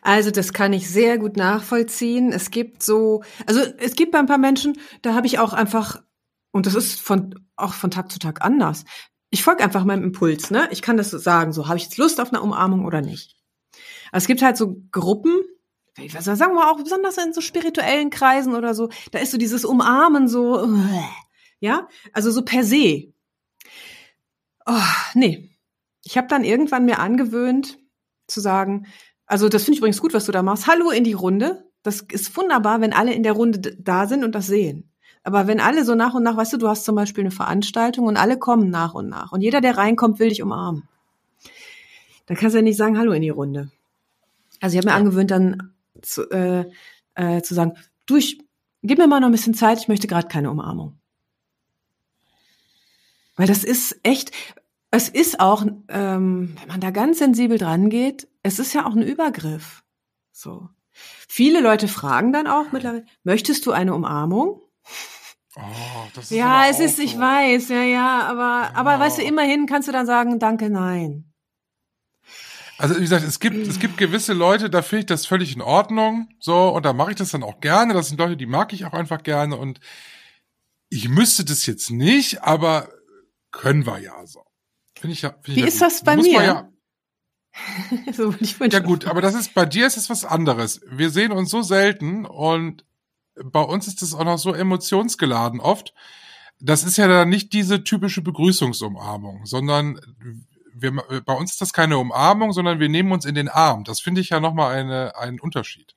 Also das kann ich sehr gut nachvollziehen. Es gibt so, also es gibt bei ein paar Menschen, da habe ich auch einfach, und das ist von auch von Tag zu Tag anders. Ich folge einfach meinem Impuls, ne? Ich kann das so sagen, so habe ich jetzt Lust auf eine Umarmung oder nicht. Also es gibt halt so Gruppen, nicht, sagen wir auch besonders in so spirituellen Kreisen oder so, da ist so dieses Umarmen so, ja, also so per se. Oh, nee. Ich habe dann irgendwann mir angewöhnt zu sagen, also das finde ich übrigens gut, was du da machst. Hallo in die Runde. Das ist wunderbar, wenn alle in der Runde da sind und das sehen. Aber wenn alle so nach und nach, weißt du, du hast zum Beispiel eine Veranstaltung und alle kommen nach und nach und jeder, der reinkommt, will dich umarmen. Dann kannst du ja nicht sagen, hallo in die Runde. Also ich habe mir angewöhnt, dann zu, äh, äh, zu sagen, du, ich, gib mir mal noch ein bisschen Zeit, ich möchte gerade keine Umarmung. Weil das ist echt, es ist auch, ähm, wenn man da ganz sensibel dran geht, es ist ja auch ein Übergriff. So. Viele Leute fragen dann auch mittlerweile, möchtest du eine Umarmung? Oh, das ist Ja, aber es ist, ich weiß, ja, ja, aber, aber Ja. weißt du, immerhin kannst du dann sagen, danke, nein. Also wie gesagt, es gibt es gibt gewisse Leute, da finde ich das völlig in Ordnung, so und da mache ich das dann auch gerne. Das sind Leute, die mag ich auch einfach gerne und ich müsste das jetzt nicht, aber können wir ja so. Finde ich ja. Find ich Wie ja ist gut. das bei Muss mir? Ja, so, ich ja gut, aber das ist bei dir ist es was anderes. Wir sehen uns so selten und bei uns ist das auch noch so emotionsgeladen oft. Das ist ja dann nicht diese typische Begrüßungsumarmung, sondern wir, bei uns ist das keine Umarmung, sondern wir nehmen uns in den Arm. Das finde ich ja nochmal eine, einen Unterschied.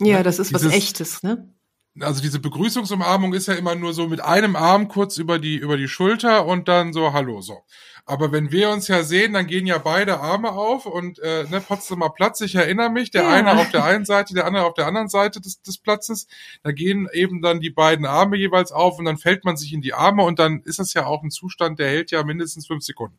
Ja, das ist was Dieses- Echtes, ne? Also diese Begrüßungsumarmung ist ja immer nur so mit einem Arm kurz über die, über die Schulter und dann so Hallo, so. Aber wenn wir uns ja sehen, dann gehen ja beide Arme auf und äh, ne, Potsdamer Platz, ich erinnere mich, der Ja. eine auf der einen Seite, der andere auf der anderen Seite des, des Platzes, da gehen eben dann die beiden Arme jeweils auf und dann fällt man sich in die Arme und dann ist das ja auch ein Zustand, der hält ja mindestens fünf Sekunden.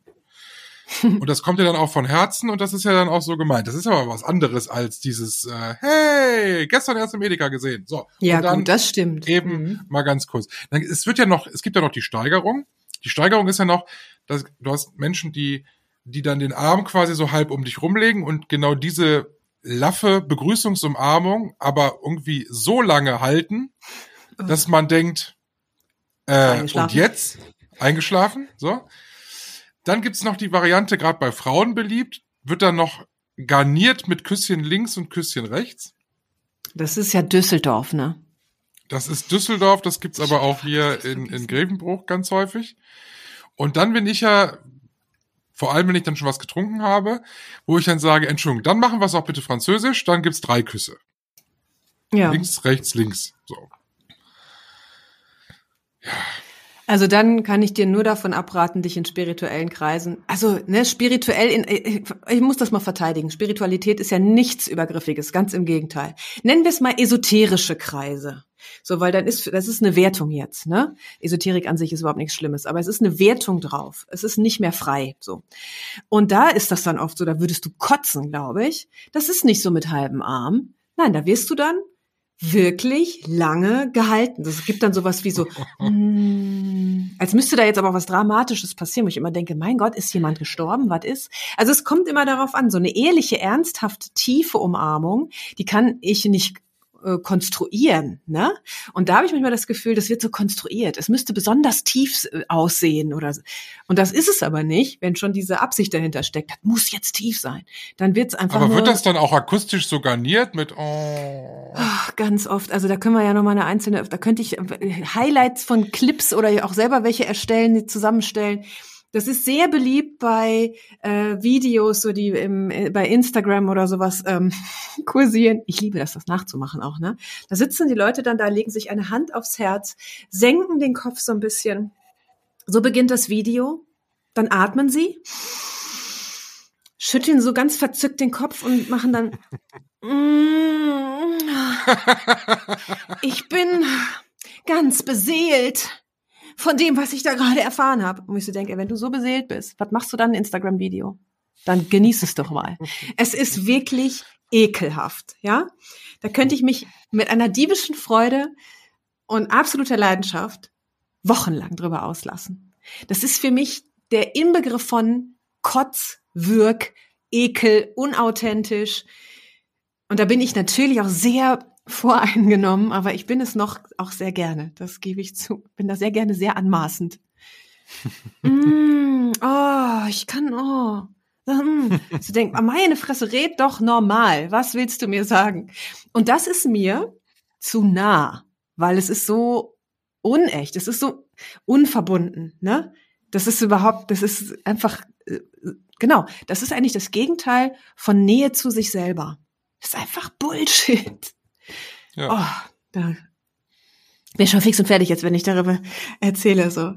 Und das kommt ja dann auch von Herzen und das ist ja dann auch so gemeint. Das ist aber was anderes als dieses äh, Hey, gestern erst im Edeka gesehen. So. Ja, gut, das stimmt. Eben Mhm. mal ganz kurz. Dann, es wird ja noch, es gibt ja noch die Steigerung. Die Steigerung ist ja noch, dass du hast Menschen, die, die dann den Arm quasi so halb um dich rumlegen und genau diese laffe Begrüßungsumarmung aber irgendwie so lange halten, dass man denkt, äh, und jetzt eingeschlafen, so. Dann gibt's noch die Variante, gerade bei Frauen beliebt, wird dann noch garniert mit Küsschen links und Küsschen rechts. Das ist ja Düsseldorf, ne? Das ist Düsseldorf, das gibt's aber auch hier in, in Grevenbruch ganz häufig. Und dann bin ich ja, vor allem wenn ich dann schon was getrunken habe, wo ich dann sage, Entschuldigung, dann machen wir es auch bitte französisch, dann gibt's drei Küsse. Ja. Links, rechts, links. So. Also dann kann ich dir nur davon abraten, dich in spirituellen Kreisen, also ne, spirituell, in, ich, ich muss das mal verteidigen. Spiritualität ist ja nichts Übergriffiges, ganz im Gegenteil. Nennen wir es mal esoterische Kreise. So, weil dann ist, das ist eine Wertung jetzt, ne? Esoterik an sich ist überhaupt nichts Schlimmes, aber es ist eine Wertung drauf. Es ist nicht mehr frei, so. Und da ist das dann oft so, da würdest du kotzen, glaube ich. Das ist nicht so mit halbem Arm. Nein, da wirst du dann wirklich lange gehalten. Das gibt dann sowas wie so, mm, als müsste da jetzt aber was Dramatisches passieren, wo ich immer denke, mein Gott, ist jemand gestorben? Was ist? Also es kommt immer darauf an, so eine ehrliche, ernsthafte, tiefe Umarmung, die kann ich nicht äh, konstruieren, ne? Und da habe ich manchmal das Gefühl, das wird so konstruiert. Es müsste besonders tief äh, aussehen oder so. Und das ist es aber nicht, wenn schon diese Absicht dahinter steckt. Das muss jetzt tief sein. Dann wird es einfach Aber wird das dann auch akustisch so garniert mit oh, Ach, ganz oft. Also da können wir ja noch mal eine einzelne, da könnte ich äh, Highlights von Clips oder auch selber welche erstellen, die zusammenstellen. Das ist sehr beliebt bei äh, Videos, so die im, äh, bei Instagram oder sowas ähm, kursieren. Ich liebe das, das nachzumachen auch. Ne? Da sitzen die Leute dann da, legen sich eine Hand aufs Herz, senken den Kopf so ein bisschen. So beginnt das Video. Dann atmen sie schütteln so ganz verzückt den Kopf und machen dann. "Mm, ich bin ganz beseelt von dem, was ich da gerade erfahren habe. Und ich so denke, wenn du so beseelt bist, was machst du dann ein Instagram-Video? Dann genieß es doch mal. Es ist wirklich ekelhaft, ja? Da könnte ich mich mit einer diebischen Freude und absoluter Leidenschaft wochenlang drüber auslassen. Das ist für mich der Inbegriff von Kotz, Würg, Ekel, unauthentisch. Und da bin ich natürlich auch sehr voreingenommen, aber ich bin es noch auch sehr gerne. Das gebe ich zu. Bin da sehr gerne sehr anmaßend. mm, oh, ich kann, oh. Mm. So denk, meine Fresse, red doch normal. Was willst du mir sagen? Und das ist mir zu nah, weil es ist so unecht. Es ist so unverbunden, ne? Das ist überhaupt, das ist einfach, äh, genau, das ist eigentlich das Gegenteil von Nähe zu sich selber. Das ist einfach Bullshit. Ja. Oh, da bin schon fix und fertig jetzt, wenn ich darüber erzähle, so.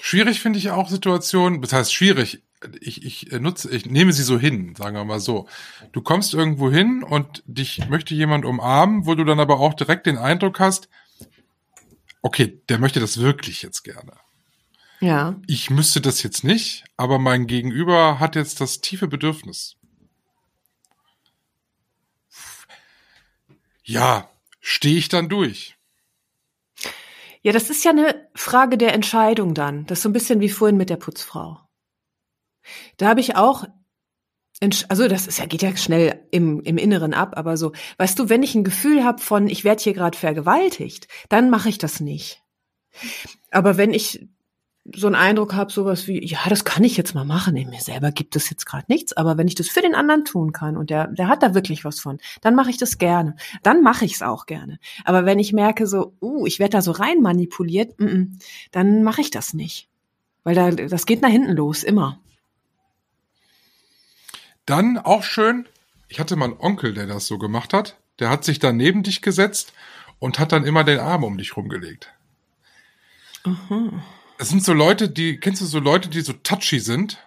Schwierig finde ich auch Situationen, das heißt schwierig, ich, ich nutze, ich nehme sie so hin, sagen wir mal so. Du kommst irgendwo hin und dich möchte jemand umarmen, wo du dann aber auch direkt den Eindruck hast, okay, der möchte das wirklich jetzt gerne. Ja. Ich müsste das jetzt nicht, aber mein Gegenüber hat jetzt das tiefe Bedürfnis. Ja, stehe ich dann durch. Ja, das ist ja eine Frage der Entscheidung dann. Das ist so ein bisschen wie vorhin mit der Putzfrau. Da habe ich auch, also das ist ja, geht ja schnell im, im Inneren ab, aber so, weißt du, wenn ich ein Gefühl habe von, ich werde hier gerade vergewaltigt, dann mache ich das nicht. Aber wenn ich so einen Eindruck habe, sowas wie, ja, das kann ich jetzt mal machen, in mir selber gibt es jetzt gerade nichts, aber wenn ich das für den anderen tun kann und der, der hat da wirklich was von, dann mache ich das gerne. Dann mache ich es auch gerne. Aber wenn ich merke, so, uh, ich werde da so rein manipuliert, mm -mm, dann mache ich das nicht. Weil da, das geht nach hinten los, immer. Dann auch schön, ich hatte mal einen Onkel, der das so gemacht hat. Der hat sich dann neben dich gesetzt und hat dann immer den Arm um dich rumgelegt. Es sind so Leute, die, kennst du so Leute, die so touchy sind,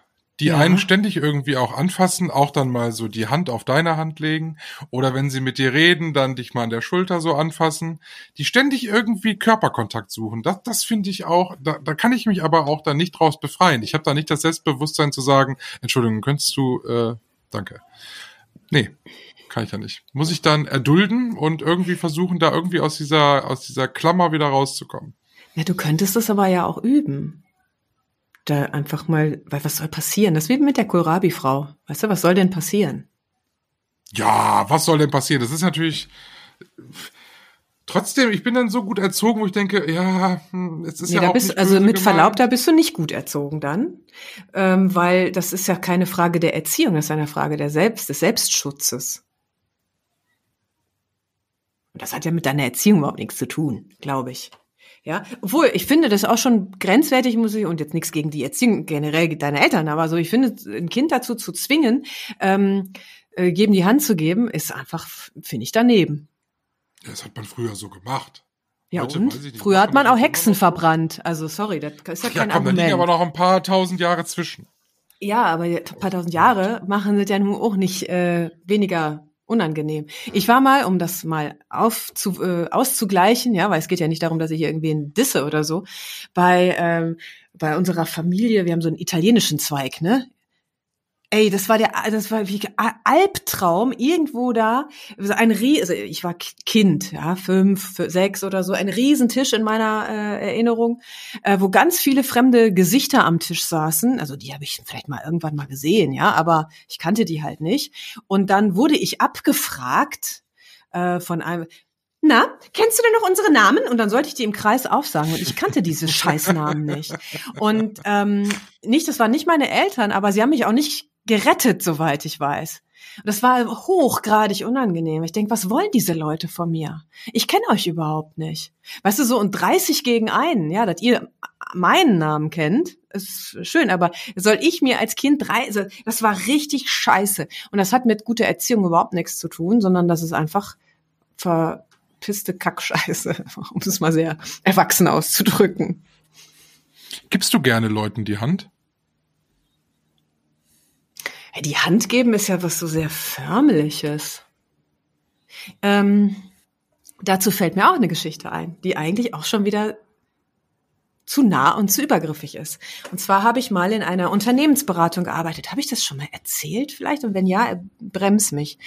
die Ja. einen ständig irgendwie auch anfassen, auch dann mal so die Hand auf deine Hand legen oder wenn sie mit dir reden, dann dich mal an der Schulter so anfassen, die ständig irgendwie Körperkontakt suchen. Das, das finde ich auch, da, da kann ich mich aber auch dann nicht draus befreien. Ich habe da nicht das Selbstbewusstsein zu sagen, Entschuldigung, könntest du, äh, danke. Nee, kann ich ja nicht. Muss ich dann erdulden und irgendwie versuchen, da irgendwie aus dieser, aus dieser Klammer wieder rauszukommen. Ja, du könntest das aber ja auch üben. Da einfach mal, weil was soll passieren? Das ist wie mit der Kohlrabi-Frau. Weißt du, was soll denn passieren? Ja, was soll denn passieren? Das ist natürlich. Trotzdem, ich bin dann so gut erzogen, wo ich denke, ja, hm, es ist Nee, ja da auch bist, nicht also mit Verlaub, gemeint. da bist du nicht gut erzogen dann, ähm, weil das ist ja keine Frage der Erziehung, das ist eine Frage der Selbst, des Selbstschutzes. Und das hat ja mit deiner Erziehung überhaupt nichts zu tun, glaube ich. Ja, obwohl ich finde das auch schon grenzwertig, muss ich und jetzt nichts gegen die Erziehung generell deiner Eltern, aber so ich finde ein Kind dazu zu zwingen, ähm, äh, geben die Hand zu geben, ist einfach finde ich daneben. Ja, das hat man früher so gemacht. Ja Heute und nicht, früher hat man auch das Hexen noch verbrannt, also sorry, das ist ja Ja, kein komm, da liegen Argument. aber noch ein paar tausend Jahre zwischen. Ja, aber ein paar tausend Jahre machen es ja nun auch nicht äh, weniger unangenehm. Ich war mal, um das mal aufzu, äh, auszugleichen, ja, weil es geht ja nicht darum, dass ich irgendwen disse oder so, bei, ähm, bei unserer Familie, wir haben so einen italienischen Zweig, ne? Ey, das war der, das war wie Albtraum irgendwo da. Ein Rie also ich war Kind, ja, fünf, fü- sechs oder so, ein Riesentisch in meiner äh, Erinnerung, äh, wo ganz viele fremde Gesichter am Tisch saßen. Also die habe ich vielleicht mal irgendwann mal gesehen, ja, aber ich kannte die halt nicht. Und dann wurde ich abgefragt äh, von einem. Na, kennst du denn noch unsere Namen? Und dann sollte ich die im Kreis aufsagen. Und ich kannte diese Scheißnamen nicht. Und ähm, nicht, das waren nicht meine Eltern, aber sie haben mich auch nicht gerettet, soweit ich weiß. Das war hochgradig unangenehm. Ich denke, was wollen diese Leute von mir? Ich kenne euch überhaupt nicht. Weißt du, so und 30 gegen einen, ja, dass ihr meinen Namen kennt, ist schön, aber soll ich mir als Kind drei, das war richtig scheiße. Und das hat mit guter Erziehung überhaupt nichts zu tun, sondern das ist einfach verpisste Kackscheiße, um es mal sehr erwachsen auszudrücken. Gibst du gerne Leuten die Hand? Die Hand geben ist ja was so sehr förmliches. Ähm, dazu fällt mir auch eine Geschichte ein, die eigentlich auch schon wieder zu nah und zu übergriffig ist. Und zwar habe ich mal in einer Unternehmensberatung gearbeitet. Habe ich das schon mal erzählt vielleicht? Und wenn ja, brems mich.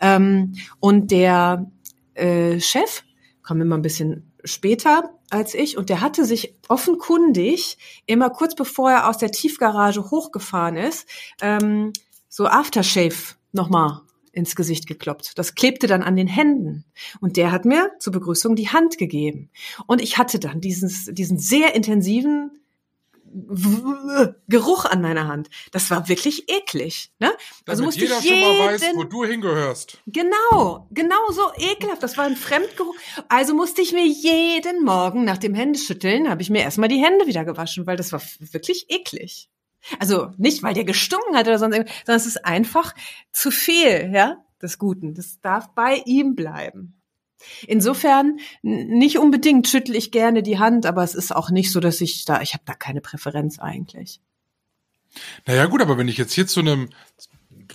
Ähm, und der äh, Chef, kommen immer ein bisschen später als ich, und der hatte sich offenkundig immer kurz bevor er aus der Tiefgarage hochgefahren ist, ähm, so Aftershave nochmal ins Gesicht gekloppt. Das klebte dann an den Händen. Und der hat mir zur Begrüßung die Hand gegeben. Und ich hatte dann diesen, diesen sehr intensiven Geruch an meiner Hand. Das war wirklich eklig. Ne? Also musste jeder ich jeden, schon mal weiß, wo du hingehörst. Genau, genau so ekelhaft. Das war ein Fremdgeruch. Also musste ich mir jeden Morgen nach dem Händeschütteln, habe ich mir erstmal die Hände wieder gewaschen, weil das war wirklich eklig. Also nicht, weil der gestunken hat oder sonst irgendwas, sondern es ist einfach zu viel, ja, des Guten. Das darf bei ihm bleiben. Insofern nicht unbedingt schüttel ich gerne die Hand, aber es ist auch nicht so, dass ich da, ich habe da keine Präferenz eigentlich. Naja gut, aber wenn ich jetzt hier zu einem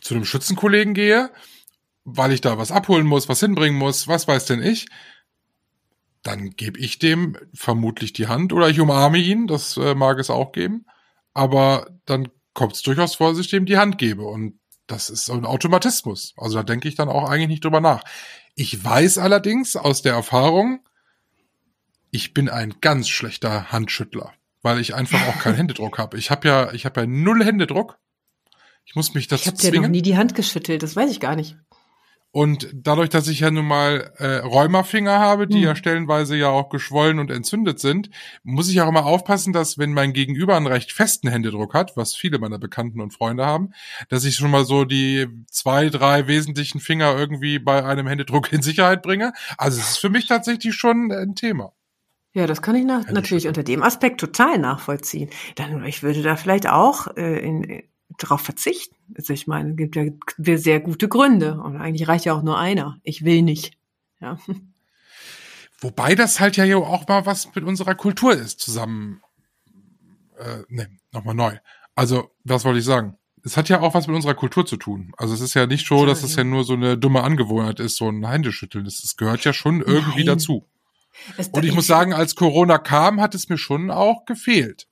zu einem Schützenkollegen gehe, weil ich da was abholen muss, was hinbringen muss, was weiß denn ich, dann gebe ich dem vermutlich die Hand oder ich umarme ihn, das äh, mag es auch geben aber dann kommt es durchaus vor, dass ich dem die Hand gebe. Und das ist so ein Automatismus. Also da denke ich dann auch eigentlich nicht drüber nach. Ich weiß allerdings aus der Erfahrung, ich bin ein ganz schlechter Handschüttler, weil ich einfach auch keinen Händedruck habe. Ich habe ja, ich habe ja null Händedruck. Ich muss mich dazu ich hab zwingen. Ich habe dir noch nie die Hand geschüttelt, das weiß ich gar nicht. Und dadurch, dass ich ja nun mal äh, Rheumafinger habe, die mhm. ja stellenweise ja auch geschwollen und entzündet sind, muss ich auch immer aufpassen, dass wenn mein Gegenüber einen recht festen Händedruck hat, was viele meiner Bekannten und Freunde haben, dass ich schon mal so die zwei, drei wesentlichen Finger irgendwie bei einem Händedruck in Sicherheit bringe. Also es ist für mich tatsächlich schon ein Thema. Ja, das kann ich nach, natürlich unter dem Aspekt total nachvollziehen. Dann, ich würde da vielleicht auch äh, in, darauf verzichten. Also ich meine, es gibt ja sehr gute Gründe und eigentlich reicht ja auch nur einer. Ich will nicht. Ja. Wobei das halt ja auch mal was mit unserer Kultur ist, zusammen. Äh, ne, nochmal neu. Also, was wollte ich sagen? Es hat ja auch was mit unserer Kultur zu tun. Also es ist ja nicht so, dass es ja nur so eine dumme Angewohnheit ist, so ein Händeschütteln. Es gehört ja schon irgendwie Nein. dazu. Und ich muss sagen, als Corona kam, hat es mir schon auch gefehlt.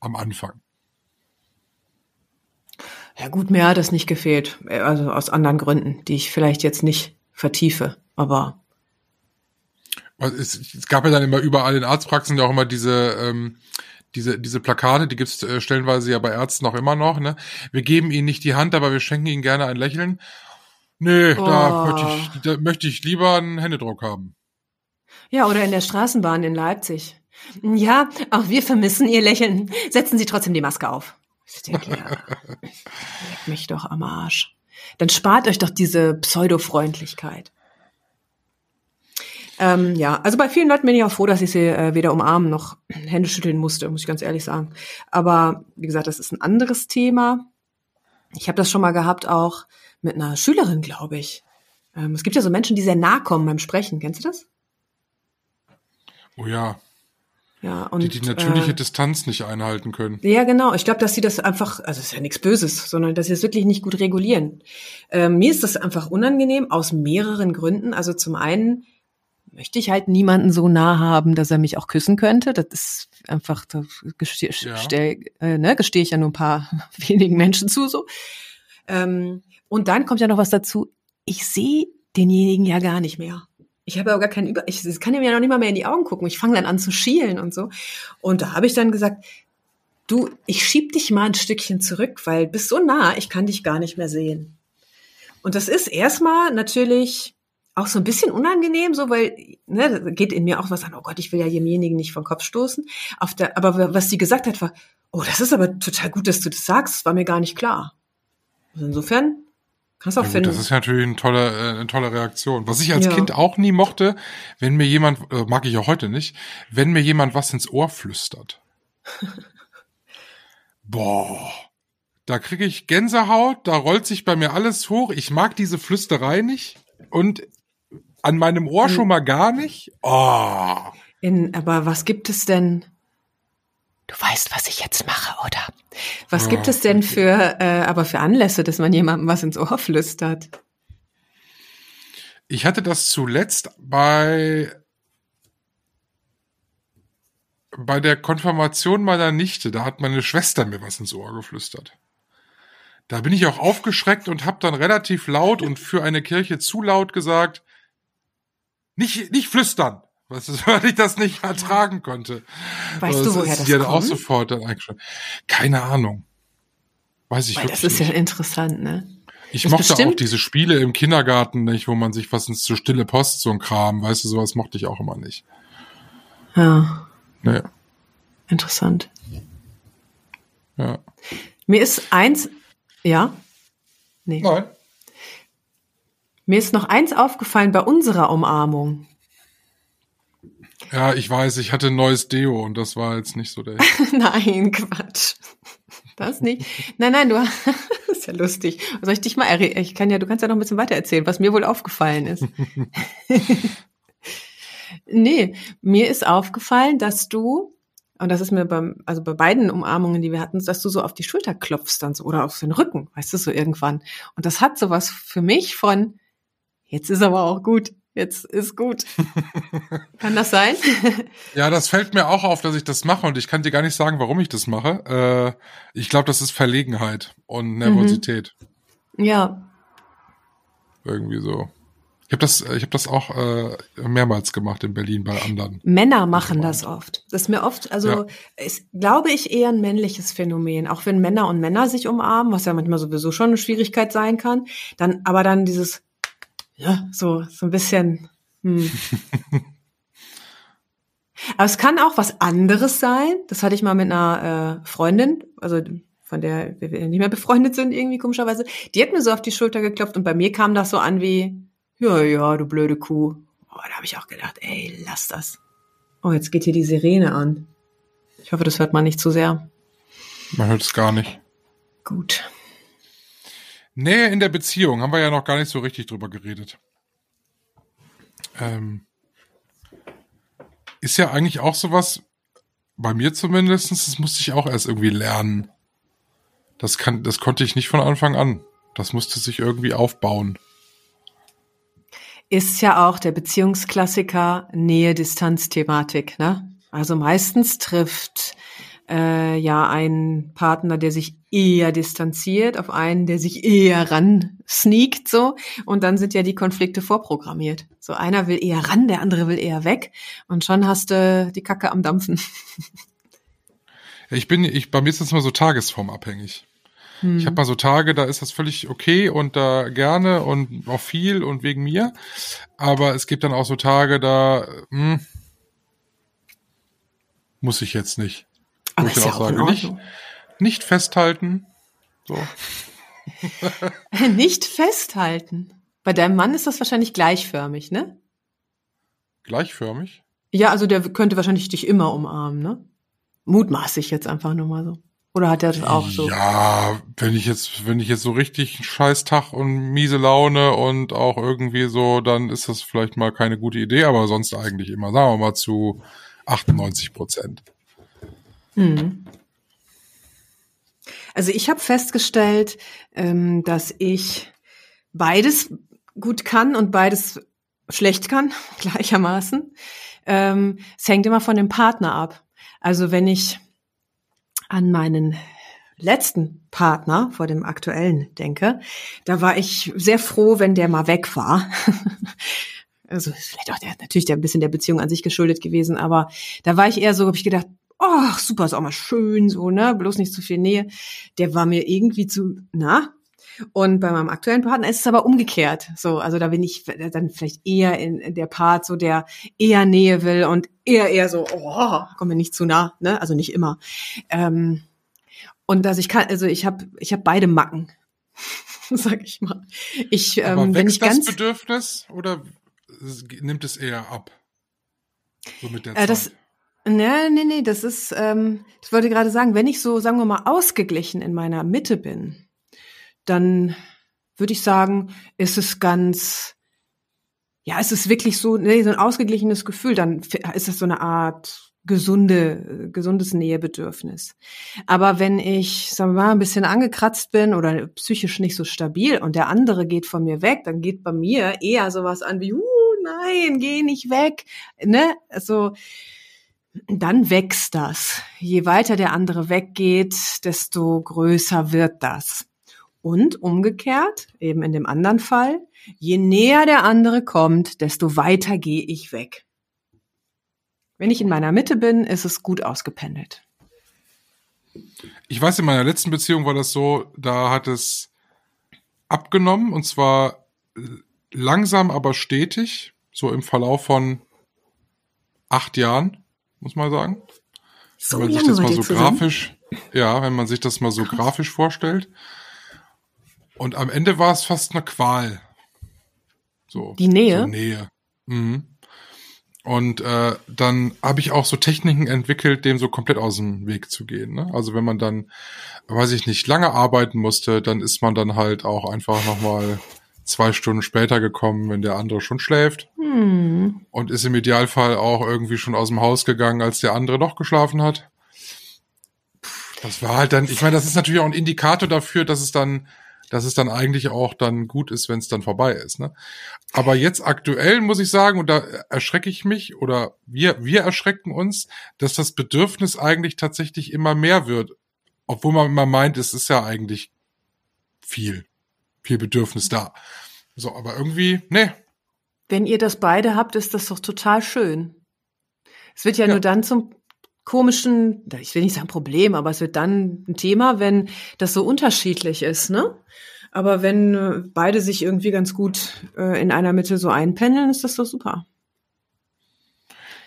Am Anfang. Ja gut, mir hat es nicht gefehlt. Also aus anderen Gründen, die ich vielleicht jetzt nicht vertiefe. Aber es, es gab ja dann immer überall in Arztpraxen ja auch immer diese ähm, diese diese Plakate, die gibt's äh, stellenweise ja bei Ärzten auch immer noch. Ne? Wir geben ihnen nicht die Hand, aber wir schenken ihnen gerne ein Lächeln. Nee, oh. da, möchte ich, da möchte ich lieber einen Händedruck haben. Ja, oder in der Straßenbahn in Leipzig. Ja, auch wir vermissen Ihr Lächeln. Setzen Sie trotzdem die Maske auf. Ich denke, ja, leck mich doch am Arsch. Dann spart euch doch diese Pseudo-Freundlichkeit. Ähm, ja, also bei vielen Leuten bin ich auch froh, dass ich sie äh, weder umarmen noch Hände schütteln musste, muss ich ganz ehrlich sagen. Aber wie gesagt, das ist ein anderes Thema. Ich habe das schon mal gehabt, auch mit einer Schülerin, glaube ich. Ähm, es gibt ja so Menschen, die sehr nah kommen beim Sprechen. Kennst du das? Oh ja. Ja, und, die die natürliche äh, Distanz nicht einhalten können. Ja, genau. Ich glaube, dass sie das einfach, also es ist ja nichts Böses, sondern dass sie es wirklich nicht gut regulieren. Ähm, mir ist das einfach unangenehm aus mehreren Gründen. Also zum einen möchte ich halt niemanden so nah haben, dass er mich auch küssen könnte. Das ist einfach, da gestehe ja. äh, ne, gesteh ich ja nur ein paar wenigen Menschen zu so. Ähm, und dann kommt ja noch was dazu. Ich sehe denjenigen ja gar nicht mehr. Ich habe ja gar keinen Über, ich kann ihm ja noch nicht mal mehr in die Augen gucken. Ich fange dann an zu schielen und so. Und da habe ich dann gesagt, du, ich schieb dich mal ein Stückchen zurück, weil bist so nah, ich kann dich gar nicht mehr sehen. Und das ist erstmal natürlich auch so ein bisschen unangenehm, so weil ne, geht in mir auch was an. Oh Gott, ich will ja demjenigen nicht vom Kopf stoßen. Auf der, aber was sie gesagt hat, war, oh, das ist aber total gut, dass du das sagst. Das war mir gar nicht klar. Also insofern Kannst auch ja, finden. Das ist natürlich eine tolle, äh, eine tolle Reaktion. Was ich als ja. Kind auch nie mochte, wenn mir jemand, äh, mag ich auch heute nicht, wenn mir jemand was ins Ohr flüstert. Boah. Da kriege ich Gänsehaut, da rollt sich bei mir alles hoch. Ich mag diese Flüsterei nicht und an meinem Ohr schon mal gar nicht. Oh. In, aber was gibt es denn du weißt, was ich jetzt mache, oder? Was gibt es denn für, äh, aber für Anlässe, dass man jemandem was ins Ohr flüstert? Ich hatte das zuletzt bei bei der Konfirmation meiner Nichte. Da hat meine Schwester mir was ins Ohr geflüstert. Da bin ich auch aufgeschreckt und habe dann relativ laut und für eine Kirche zu laut gesagt, nicht nicht flüstern. Was ist, weil ich das nicht ertragen konnte. Weißt du, woher das die hat kommt? auch sofort dann eingeschaltet. Keine Ahnung. Weiß ich Weil wirklich das ist ja nicht. interessant, ne? Ich ist mochte auch bestimmt- diese Spiele im Kindergarten nicht, wo man sich was ins so stille Post so ein Kram, weißt du, sowas mochte ich auch immer nicht. Ja, Nee, interessant. ja. Mir ist eins, ja? Nee. Nein. Mir ist noch eins aufgefallen bei unserer Umarmung. Ja, ich weiß, ich hatte ein neues Deo und das war jetzt nicht so der. nein, Quatsch. Das nicht. Nein, nein, du das ist ja lustig. Soll ich dich mal erre- ich kann ja, du kannst ja noch ein bisschen weiter erzählen, was mir wohl aufgefallen ist. nee, mir ist aufgefallen, dass du und das ist mir beim also bei beiden Umarmungen, die wir hatten, dass du so auf die Schulter klopfst dann so oder auf den Rücken, weißt du, so irgendwann. Und das hat sowas für mich von jetzt ist aber auch gut. Jetzt ist gut. Kann das sein? Ja, das fällt mir auch auf, dass ich das mache und ich kann dir gar nicht sagen, warum ich das mache. Äh, ich glaube, das ist Verlegenheit und Nervosität. ja, Irgendwie so. Ich habe das, ich habe das auch äh, mehrmals gemacht in Berlin bei anderen. Männer machen das oft. Das ist mir oft, also Ja. ist, glaube ich, eher ein männliches Phänomen. Auch wenn Männer und Männer sich umarmen, was ja manchmal sowieso schon eine Schwierigkeit sein kann. Dann, aber dann dieses, ja, so, so ein bisschen. Hm. aber es kann auch was anderes sein. Das hatte ich mal mit einer äh, Freundin, also von der wir nicht mehr befreundet sind, irgendwie komischerweise. Die hat mir so auf die Schulter geklopft und bei mir kam das so an wie, ja, ja, du blöde Kuh. Oh, da habe ich auch gedacht, ey, lass das. Oh, jetzt geht hier die Sirene an. Ich hoffe, das hört man nicht zu sehr. Man hört es gar nicht. Gut. Nähe in der Beziehung haben wir ja noch gar nicht so richtig drüber geredet. Ähm, ist ja eigentlich auch sowas, bei mir zumindest, das musste ich auch erst irgendwie lernen. Das kann, das konnte ich nicht von Anfang an. Das musste sich irgendwie aufbauen. Ist ja auch der Beziehungsklassiker Nähe-Distanz-Thematik, ne? Also meistens trifft äh, ja ein Partner, der sich eher distanziert, auf einen, der sich eher ran sneakt, so. Und dann sind ja die Konflikte vorprogrammiert. So einer will eher ran, der andere will eher weg. Und schon hast du die Kacke am Dampfen. Ich bin, ich, bei mir ist das immer so tagesformabhängig. Ich habe mal so Tage, da ist das völlig okay und da gerne und auch viel und wegen mir. Aber es gibt dann auch so Tage, da hm, muss ich jetzt nicht. Aber ich ist ja auch auch nicht, nicht festhalten. So. Nicht festhalten. Bei deinem Mann ist das wahrscheinlich gleichförmig, ne? Gleichförmig. Ja, also der könnte wahrscheinlich dich immer umarmen, ne? Mutmaße ich jetzt einfach nur mal so. Oder hat er das auch so? Ja, wenn ich jetzt, wenn ich jetzt so richtig einen Scheißtag und miese Laune und auch irgendwie so, dann ist das vielleicht mal keine gute Idee, aber sonst eigentlich immer, sagen wir mal zu 98 Prozent. Mhm. Also ich habe festgestellt, ähm, dass ich beides gut kann und beides schlecht kann, gleichermaßen. Ähm, es hängt immer von dem Partner ab. Also wenn ich an meinen letzten Partner vor dem aktuellen denke, da war ich sehr froh, wenn der mal weg war. also vielleicht auch der, natürlich der ein bisschen der Beziehung an sich geschuldet gewesen, aber da war ich eher so, habe ich gedacht, ach super, ist auch mal schön so, ne, bloß nicht zu viel Nähe. Der war mir irgendwie zu nah. Und bei meinem aktuellen Partner ist es aber umgekehrt. So, also da bin ich dann vielleicht eher in der Part, so der eher Nähe will und eher eher so, oh, komm mir nicht zu nah, ne? Also nicht immer. Ähm, und dass ich kann, also ich habe ich habe beide Macken, sag ich mal. Ich, Aber ähm, wenn ich das ganz Bedürfnis oder nimmt es eher ab? So mit der Äh, das, Zeit. Nee, nee, nee, das ist, ähm, ich wollte gerade sagen, wenn ich so, sagen wir mal, ausgeglichen in meiner Mitte bin, dann würde ich sagen, ist es ganz, ja, es ist wirklich so, nee, so ein ausgeglichenes Gefühl, dann ist es so eine Art gesunde, gesundes Nähebedürfnis. Aber wenn ich, sagen wir mal, ein bisschen angekratzt bin oder psychisch nicht so stabil und der andere geht von mir weg, dann geht bei mir eher sowas an wie, uh, nein, geh nicht weg, ne? Also, dann wächst das. Je weiter der andere weggeht, desto größer wird das. Und umgekehrt, eben in dem anderen Fall, je näher der andere kommt, desto weiter gehe ich weg. Wenn ich in meiner Mitte bin, ist es gut ausgependelt. Ich weiß, in meiner letzten Beziehung war das so, da hat es abgenommen und zwar langsam, aber stetig, so im Verlauf von acht Jahren, muss man sagen. So wenn man sich das mal so grafisch, ja, wenn man sich das mal so Krass. grafisch vorstellt. Und am Ende war es fast eine Qual. So. Die Nähe? So Nähe. Mhm. Und äh, dann habe ich auch so Techniken entwickelt, dem so komplett aus dem Weg zu gehen. Ne? Also wenn man dann, weiß ich nicht, lange arbeiten musste, dann ist man dann halt auch einfach nochmal zwei Stunden später gekommen, wenn der andere schon schläft. Hm. Und ist im Idealfall auch irgendwie schon aus dem Haus gegangen, als der andere noch geschlafen hat. Das war halt dann, ich meine, das ist natürlich auch ein Indikator dafür, dass es dann dass es dann eigentlich auch dann gut ist, wenn es dann vorbei ist. Ne? Aber jetzt aktuell muss ich sagen, und da erschrecke ich mich oder wir, wir erschrecken uns, dass das Bedürfnis eigentlich tatsächlich immer mehr wird. Obwohl man immer meint, es ist ja eigentlich viel, viel Bedürfnis da. So, aber irgendwie, ne. Wenn ihr das beide habt, ist das doch total schön. Es wird ja, ja. nur dann zum komischen, ich will nicht sagen Problem, aber es wird dann ein Thema, wenn das so unterschiedlich ist, ne? Aber wenn äh, beide sich irgendwie ganz gut äh, in einer Mitte so einpendeln, ist das doch super.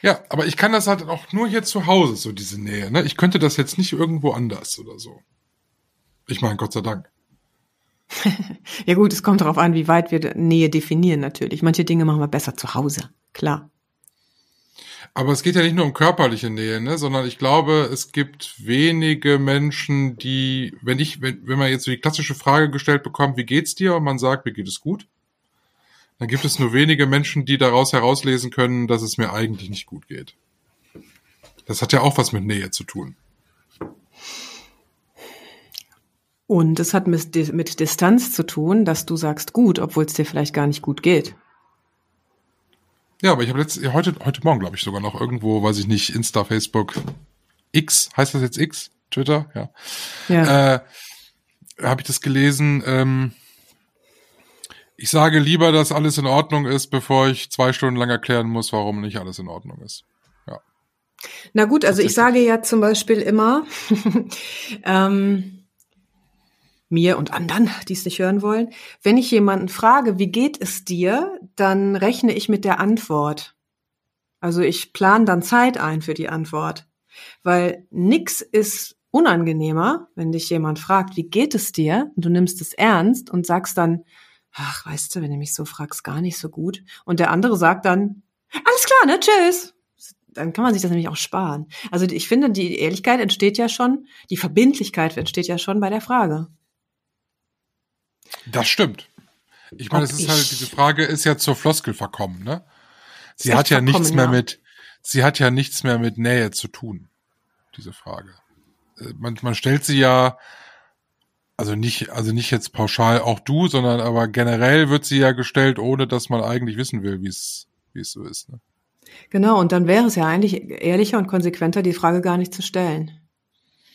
Ja, aber ich kann das halt auch nur hier zu Hause, so diese Nähe. Ne? Ich könnte das jetzt nicht irgendwo anders oder so. Ich meine, Gott sei Dank. ja gut, es kommt darauf an, wie weit wir Nähe definieren natürlich. Manche Dinge machen wir besser zu Hause, klar. Aber es geht ja nicht nur um körperliche Nähe, ne, sondern ich glaube, es gibt wenige Menschen, die, wenn ich, wenn, wenn man jetzt so die klassische Frage gestellt bekommt, wie geht's dir? Und man sagt, mir geht es gut, dann gibt es nur wenige Menschen, die daraus herauslesen können, dass es mir eigentlich nicht gut geht. Das hat ja auch was mit Nähe zu tun. Und es hat mit, mit Distanz zu tun, dass du sagst gut, obwohl es dir vielleicht gar nicht gut geht. Ja, aber ich habe letzt, heute, heute Morgen, glaube ich, sogar noch irgendwo, weiß ich nicht, Insta, Facebook, X, heißt das jetzt X? Twitter, ja. ja. Äh, habe ich das gelesen. Ähm, ich sage lieber, dass alles in Ordnung ist, bevor ich zwei Stunden lang erklären muss, warum nicht alles in Ordnung ist. Ja. Na gut, also ich sage ja zum Beispiel immer, ähm, mir und anderen, die es nicht hören wollen. Wenn ich jemanden frage, wie geht es dir, dann rechne ich mit der Antwort. Also ich plane dann Zeit ein für die Antwort. Weil nix ist unangenehmer, wenn dich jemand fragt, wie geht es dir? Und du nimmst es ernst und sagst dann, ach, weißt du, wenn du mich so fragst, gar nicht so gut. Und der andere sagt dann, alles klar, ne, tschüss. Dann kann man sich das nämlich auch sparen. Also ich finde, die Ehrlichkeit entsteht ja schon, die Verbindlichkeit entsteht ja schon bei der Frage. Das stimmt. Ich meine, es ist halt, diese Frage ist ja zur Floskel verkommen, ne? Sie hat ja nichts mehr ja. mit, sie hat ja nichts mehr mit Nähe zu tun, diese Frage. Äh, man, man stellt sie ja, also nicht, also nicht jetzt pauschal auch du, sondern aber generell wird sie ja gestellt, ohne dass man eigentlich wissen will, wie es, wie es so ist, ne? Genau, und dann wäre es ja eigentlich ehrlicher und konsequenter, die Frage gar nicht zu stellen.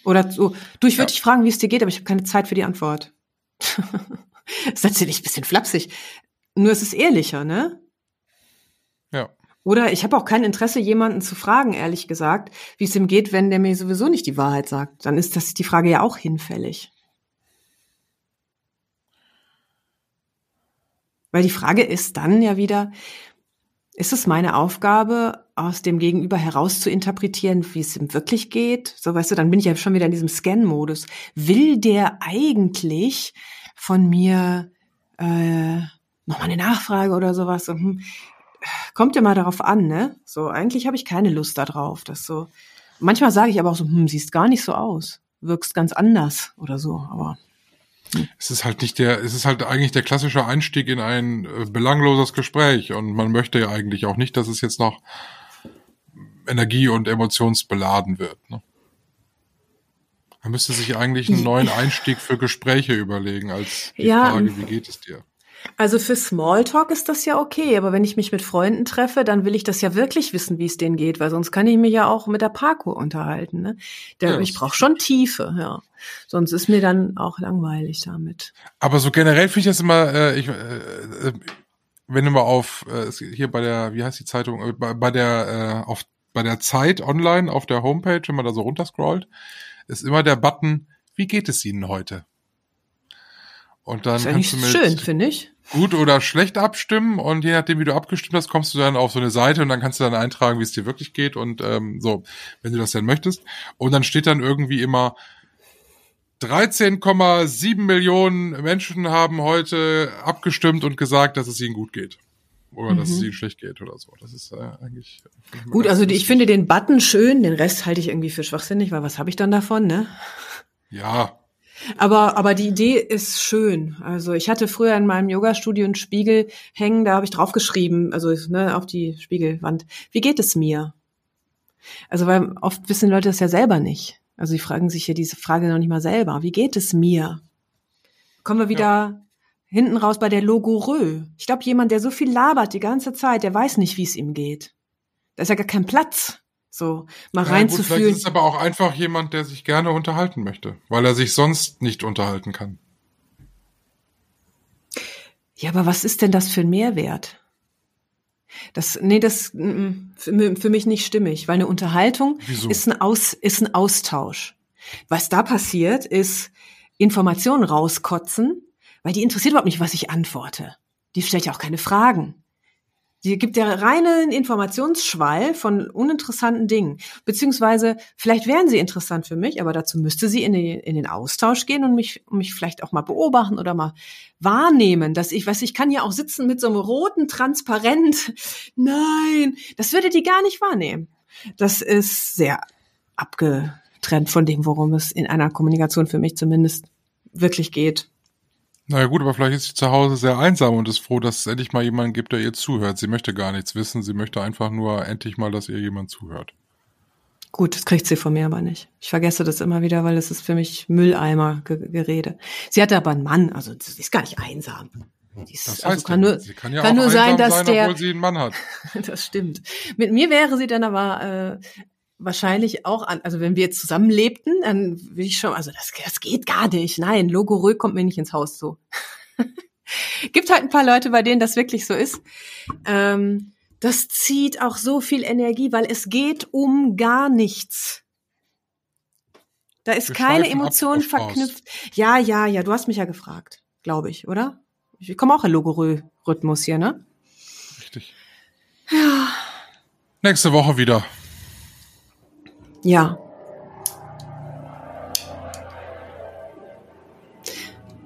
Oder so, du, ich würde ja. dich fragen, wie es dir geht, aber ich habe keine Zeit für die Antwort. ist natürlich ein bisschen flapsig. Nur es ist ehrlicher, ne? Ja. Oder ich habe auch kein Interesse, jemanden zu fragen, ehrlich gesagt, wie es ihm geht, wenn der mir sowieso nicht die Wahrheit sagt. Dann ist das die Frage ja auch hinfällig. Weil die Frage ist dann ja wieder, ist es meine Aufgabe, aus dem Gegenüber heraus zu interpretieren, wie es ihm wirklich geht? So, weißt du, dann bin ich ja schon wieder in diesem Scan-Modus. Will der eigentlich von mir äh, nochmal eine Nachfrage oder sowas? Und, hm, kommt ja mal darauf an, ne? So, eigentlich habe ich keine Lust darauf. Das so. Manchmal sage ich aber auch so, hm, siehst gar nicht so aus, wirkst ganz anders oder so, aber es ist halt nicht der, es ist halt eigentlich der klassische Einstieg in ein äh, belangloses Gespräch und man möchte ja eigentlich auch nicht, dass es jetzt noch energie- und emotionsbeladen wird. Ne? Man müsste sich eigentlich einen neuen Einstieg für Gespräche überlegen, als die Ja. Frage, wie geht es dir? Also für Smalltalk ist das ja okay, aber wenn ich mich mit Freunden treffe, dann will ich das ja wirklich wissen, wie es denen geht, weil sonst kann ich mich ja auch mit der Parkour unterhalten. Ne? Der, Ja, ich brauche schon Tiefe, ja. Sonst ist mir dann auch langweilig damit. Aber so generell finde ich das immer, äh, ich, äh, äh, wenn du mal auf äh, hier bei der, wie heißt die Zeitung, äh, bei, bei der äh, auf bei der Zeit online auf der Homepage, wenn man da so runterscrollt, ist immer der Button, wie geht es Ihnen heute? Und dann Das kannst du mit schön, finde ich. gut oder schlecht abstimmen und je nachdem, wie du abgestimmt hast, kommst du dann auf so eine Seite und dann kannst du dann eintragen, wie es dir wirklich geht und ähm, so, wenn du das denn möchtest. Und dann steht dann irgendwie immer 13,7 Millionen Menschen haben heute abgestimmt und gesagt, dass es ihnen gut geht. Oder dass es ihnen schlecht geht oder so. Das ist äh, eigentlich. Gut, also die, ich finde den Button schön, den Rest halte ich irgendwie für schwachsinnig, weil was habe ich dann davon, ne? Ja, Aber, aber die Idee ist schön. Also ich hatte früher in meinem Yoga-Studio einen Spiegel hängen, da habe ich draufgeschrieben, also ne, auf die Spiegelwand, wie geht es mir? Also weil oft wissen Leute das ja selber nicht. Also die fragen sich ja diese Frage noch nicht mal selber. Wie geht es mir? Kommen wir wieder hinten raus bei der Logorö. Ich glaube, jemand, der so viel labert die ganze Zeit, der weiß nicht, wie es ihm geht. Da ist ja gar kein Platz, so mal Ja, gut, vielleicht reinzufühlen. ist es aber auch einfach jemand, der sich gerne unterhalten möchte, weil er sich sonst nicht unterhalten kann. Ja, aber was ist denn das für ein Mehrwert? Das, nee, das für, mi- für mich nicht stimmig, weil eine Unterhaltung Wieso? ist ein, Aus, ist ein Austausch. Was da passiert, ist Informationen rauskotzen, weil die interessiert überhaupt nicht, was ich antworte. Die stellt ja auch keine Fragen. Die gibt ja reinen Informationsschwall von uninteressanten Dingen. Beziehungsweise, vielleicht wären sie interessant für mich, aber dazu müsste sie in den, in den Austausch gehen und mich, mich vielleicht auch mal beobachten oder mal wahrnehmen, dass ich, weiß ich kann ja auch sitzen mit so einem roten Transparent. Nein, das würde die gar nicht wahrnehmen. Das ist sehr abgetrennt von dem, worum es in einer Kommunikation für mich zumindest wirklich geht. Naja gut, aber vielleicht ist sie zu Hause sehr einsam und ist froh, dass es endlich mal jemanden gibt, der ihr zuhört. Sie möchte gar nichts wissen, sie möchte einfach nur endlich mal, dass ihr jemand zuhört. Gut, das kriegt sie von mir aber nicht. Ich vergesse das immer wieder, weil es ist für mich Mülleimer-Gerede. Sie hatte aber einen Mann, also sie ist gar nicht einsam. Ist, Das also heißt kann ja, nur, sie kann ja kann auch nur sein, dass sein, der, obwohl sie einen Mann hat. das stimmt. Mit mir wäre sie dann aber äh, wahrscheinlich auch an, also wenn wir jetzt zusammen lebten, dann würde ich schon, also das, das geht gar nicht. Nein, Logorö kommt mir nicht ins Haus so. Gibt halt ein paar Leute, bei denen das wirklich so ist. Ähm, das zieht auch so viel Energie, weil es geht um gar nichts. Da ist Wir keine Emotion verknüpft. Ja, ja, ja, du hast mich ja gefragt, glaube ich, oder? Ich komme auch in Logorö-Rhythmus hier, ne? Richtig. Ja. Nächste Woche wieder. Ja.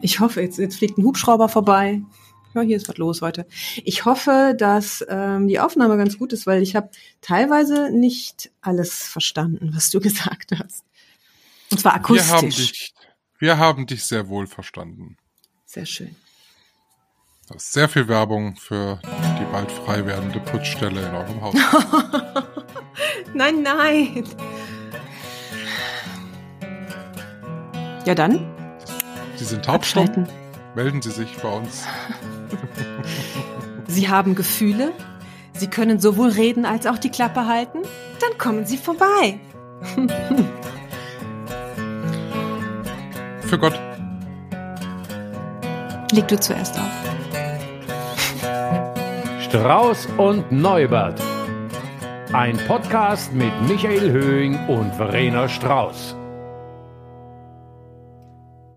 Ich hoffe, jetzt, jetzt fliegt ein Hubschrauber vorbei. Ja, hier ist was los heute. Ich hoffe, dass ähm, die Aufnahme ganz gut ist, weil ich habe teilweise nicht alles verstanden, was du gesagt hast. Und zwar Wir haben akustisch. dich, wir haben dich sehr wohl verstanden. Sehr schön. Das ist sehr viel Werbung für die bald frei werdende Putzstelle in eurem Haus. Nein, nein. Ja, dann. Sie sind taubstumm. Melden Sie sich bei uns. Sie haben Gefühle. Sie können sowohl reden als auch die Klappe halten. Dann kommen Sie vorbei. Für Gott. Leg du zuerst auf. Strauß und Neubert. Ein Podcast mit Michael Höhing und Verena Strauß.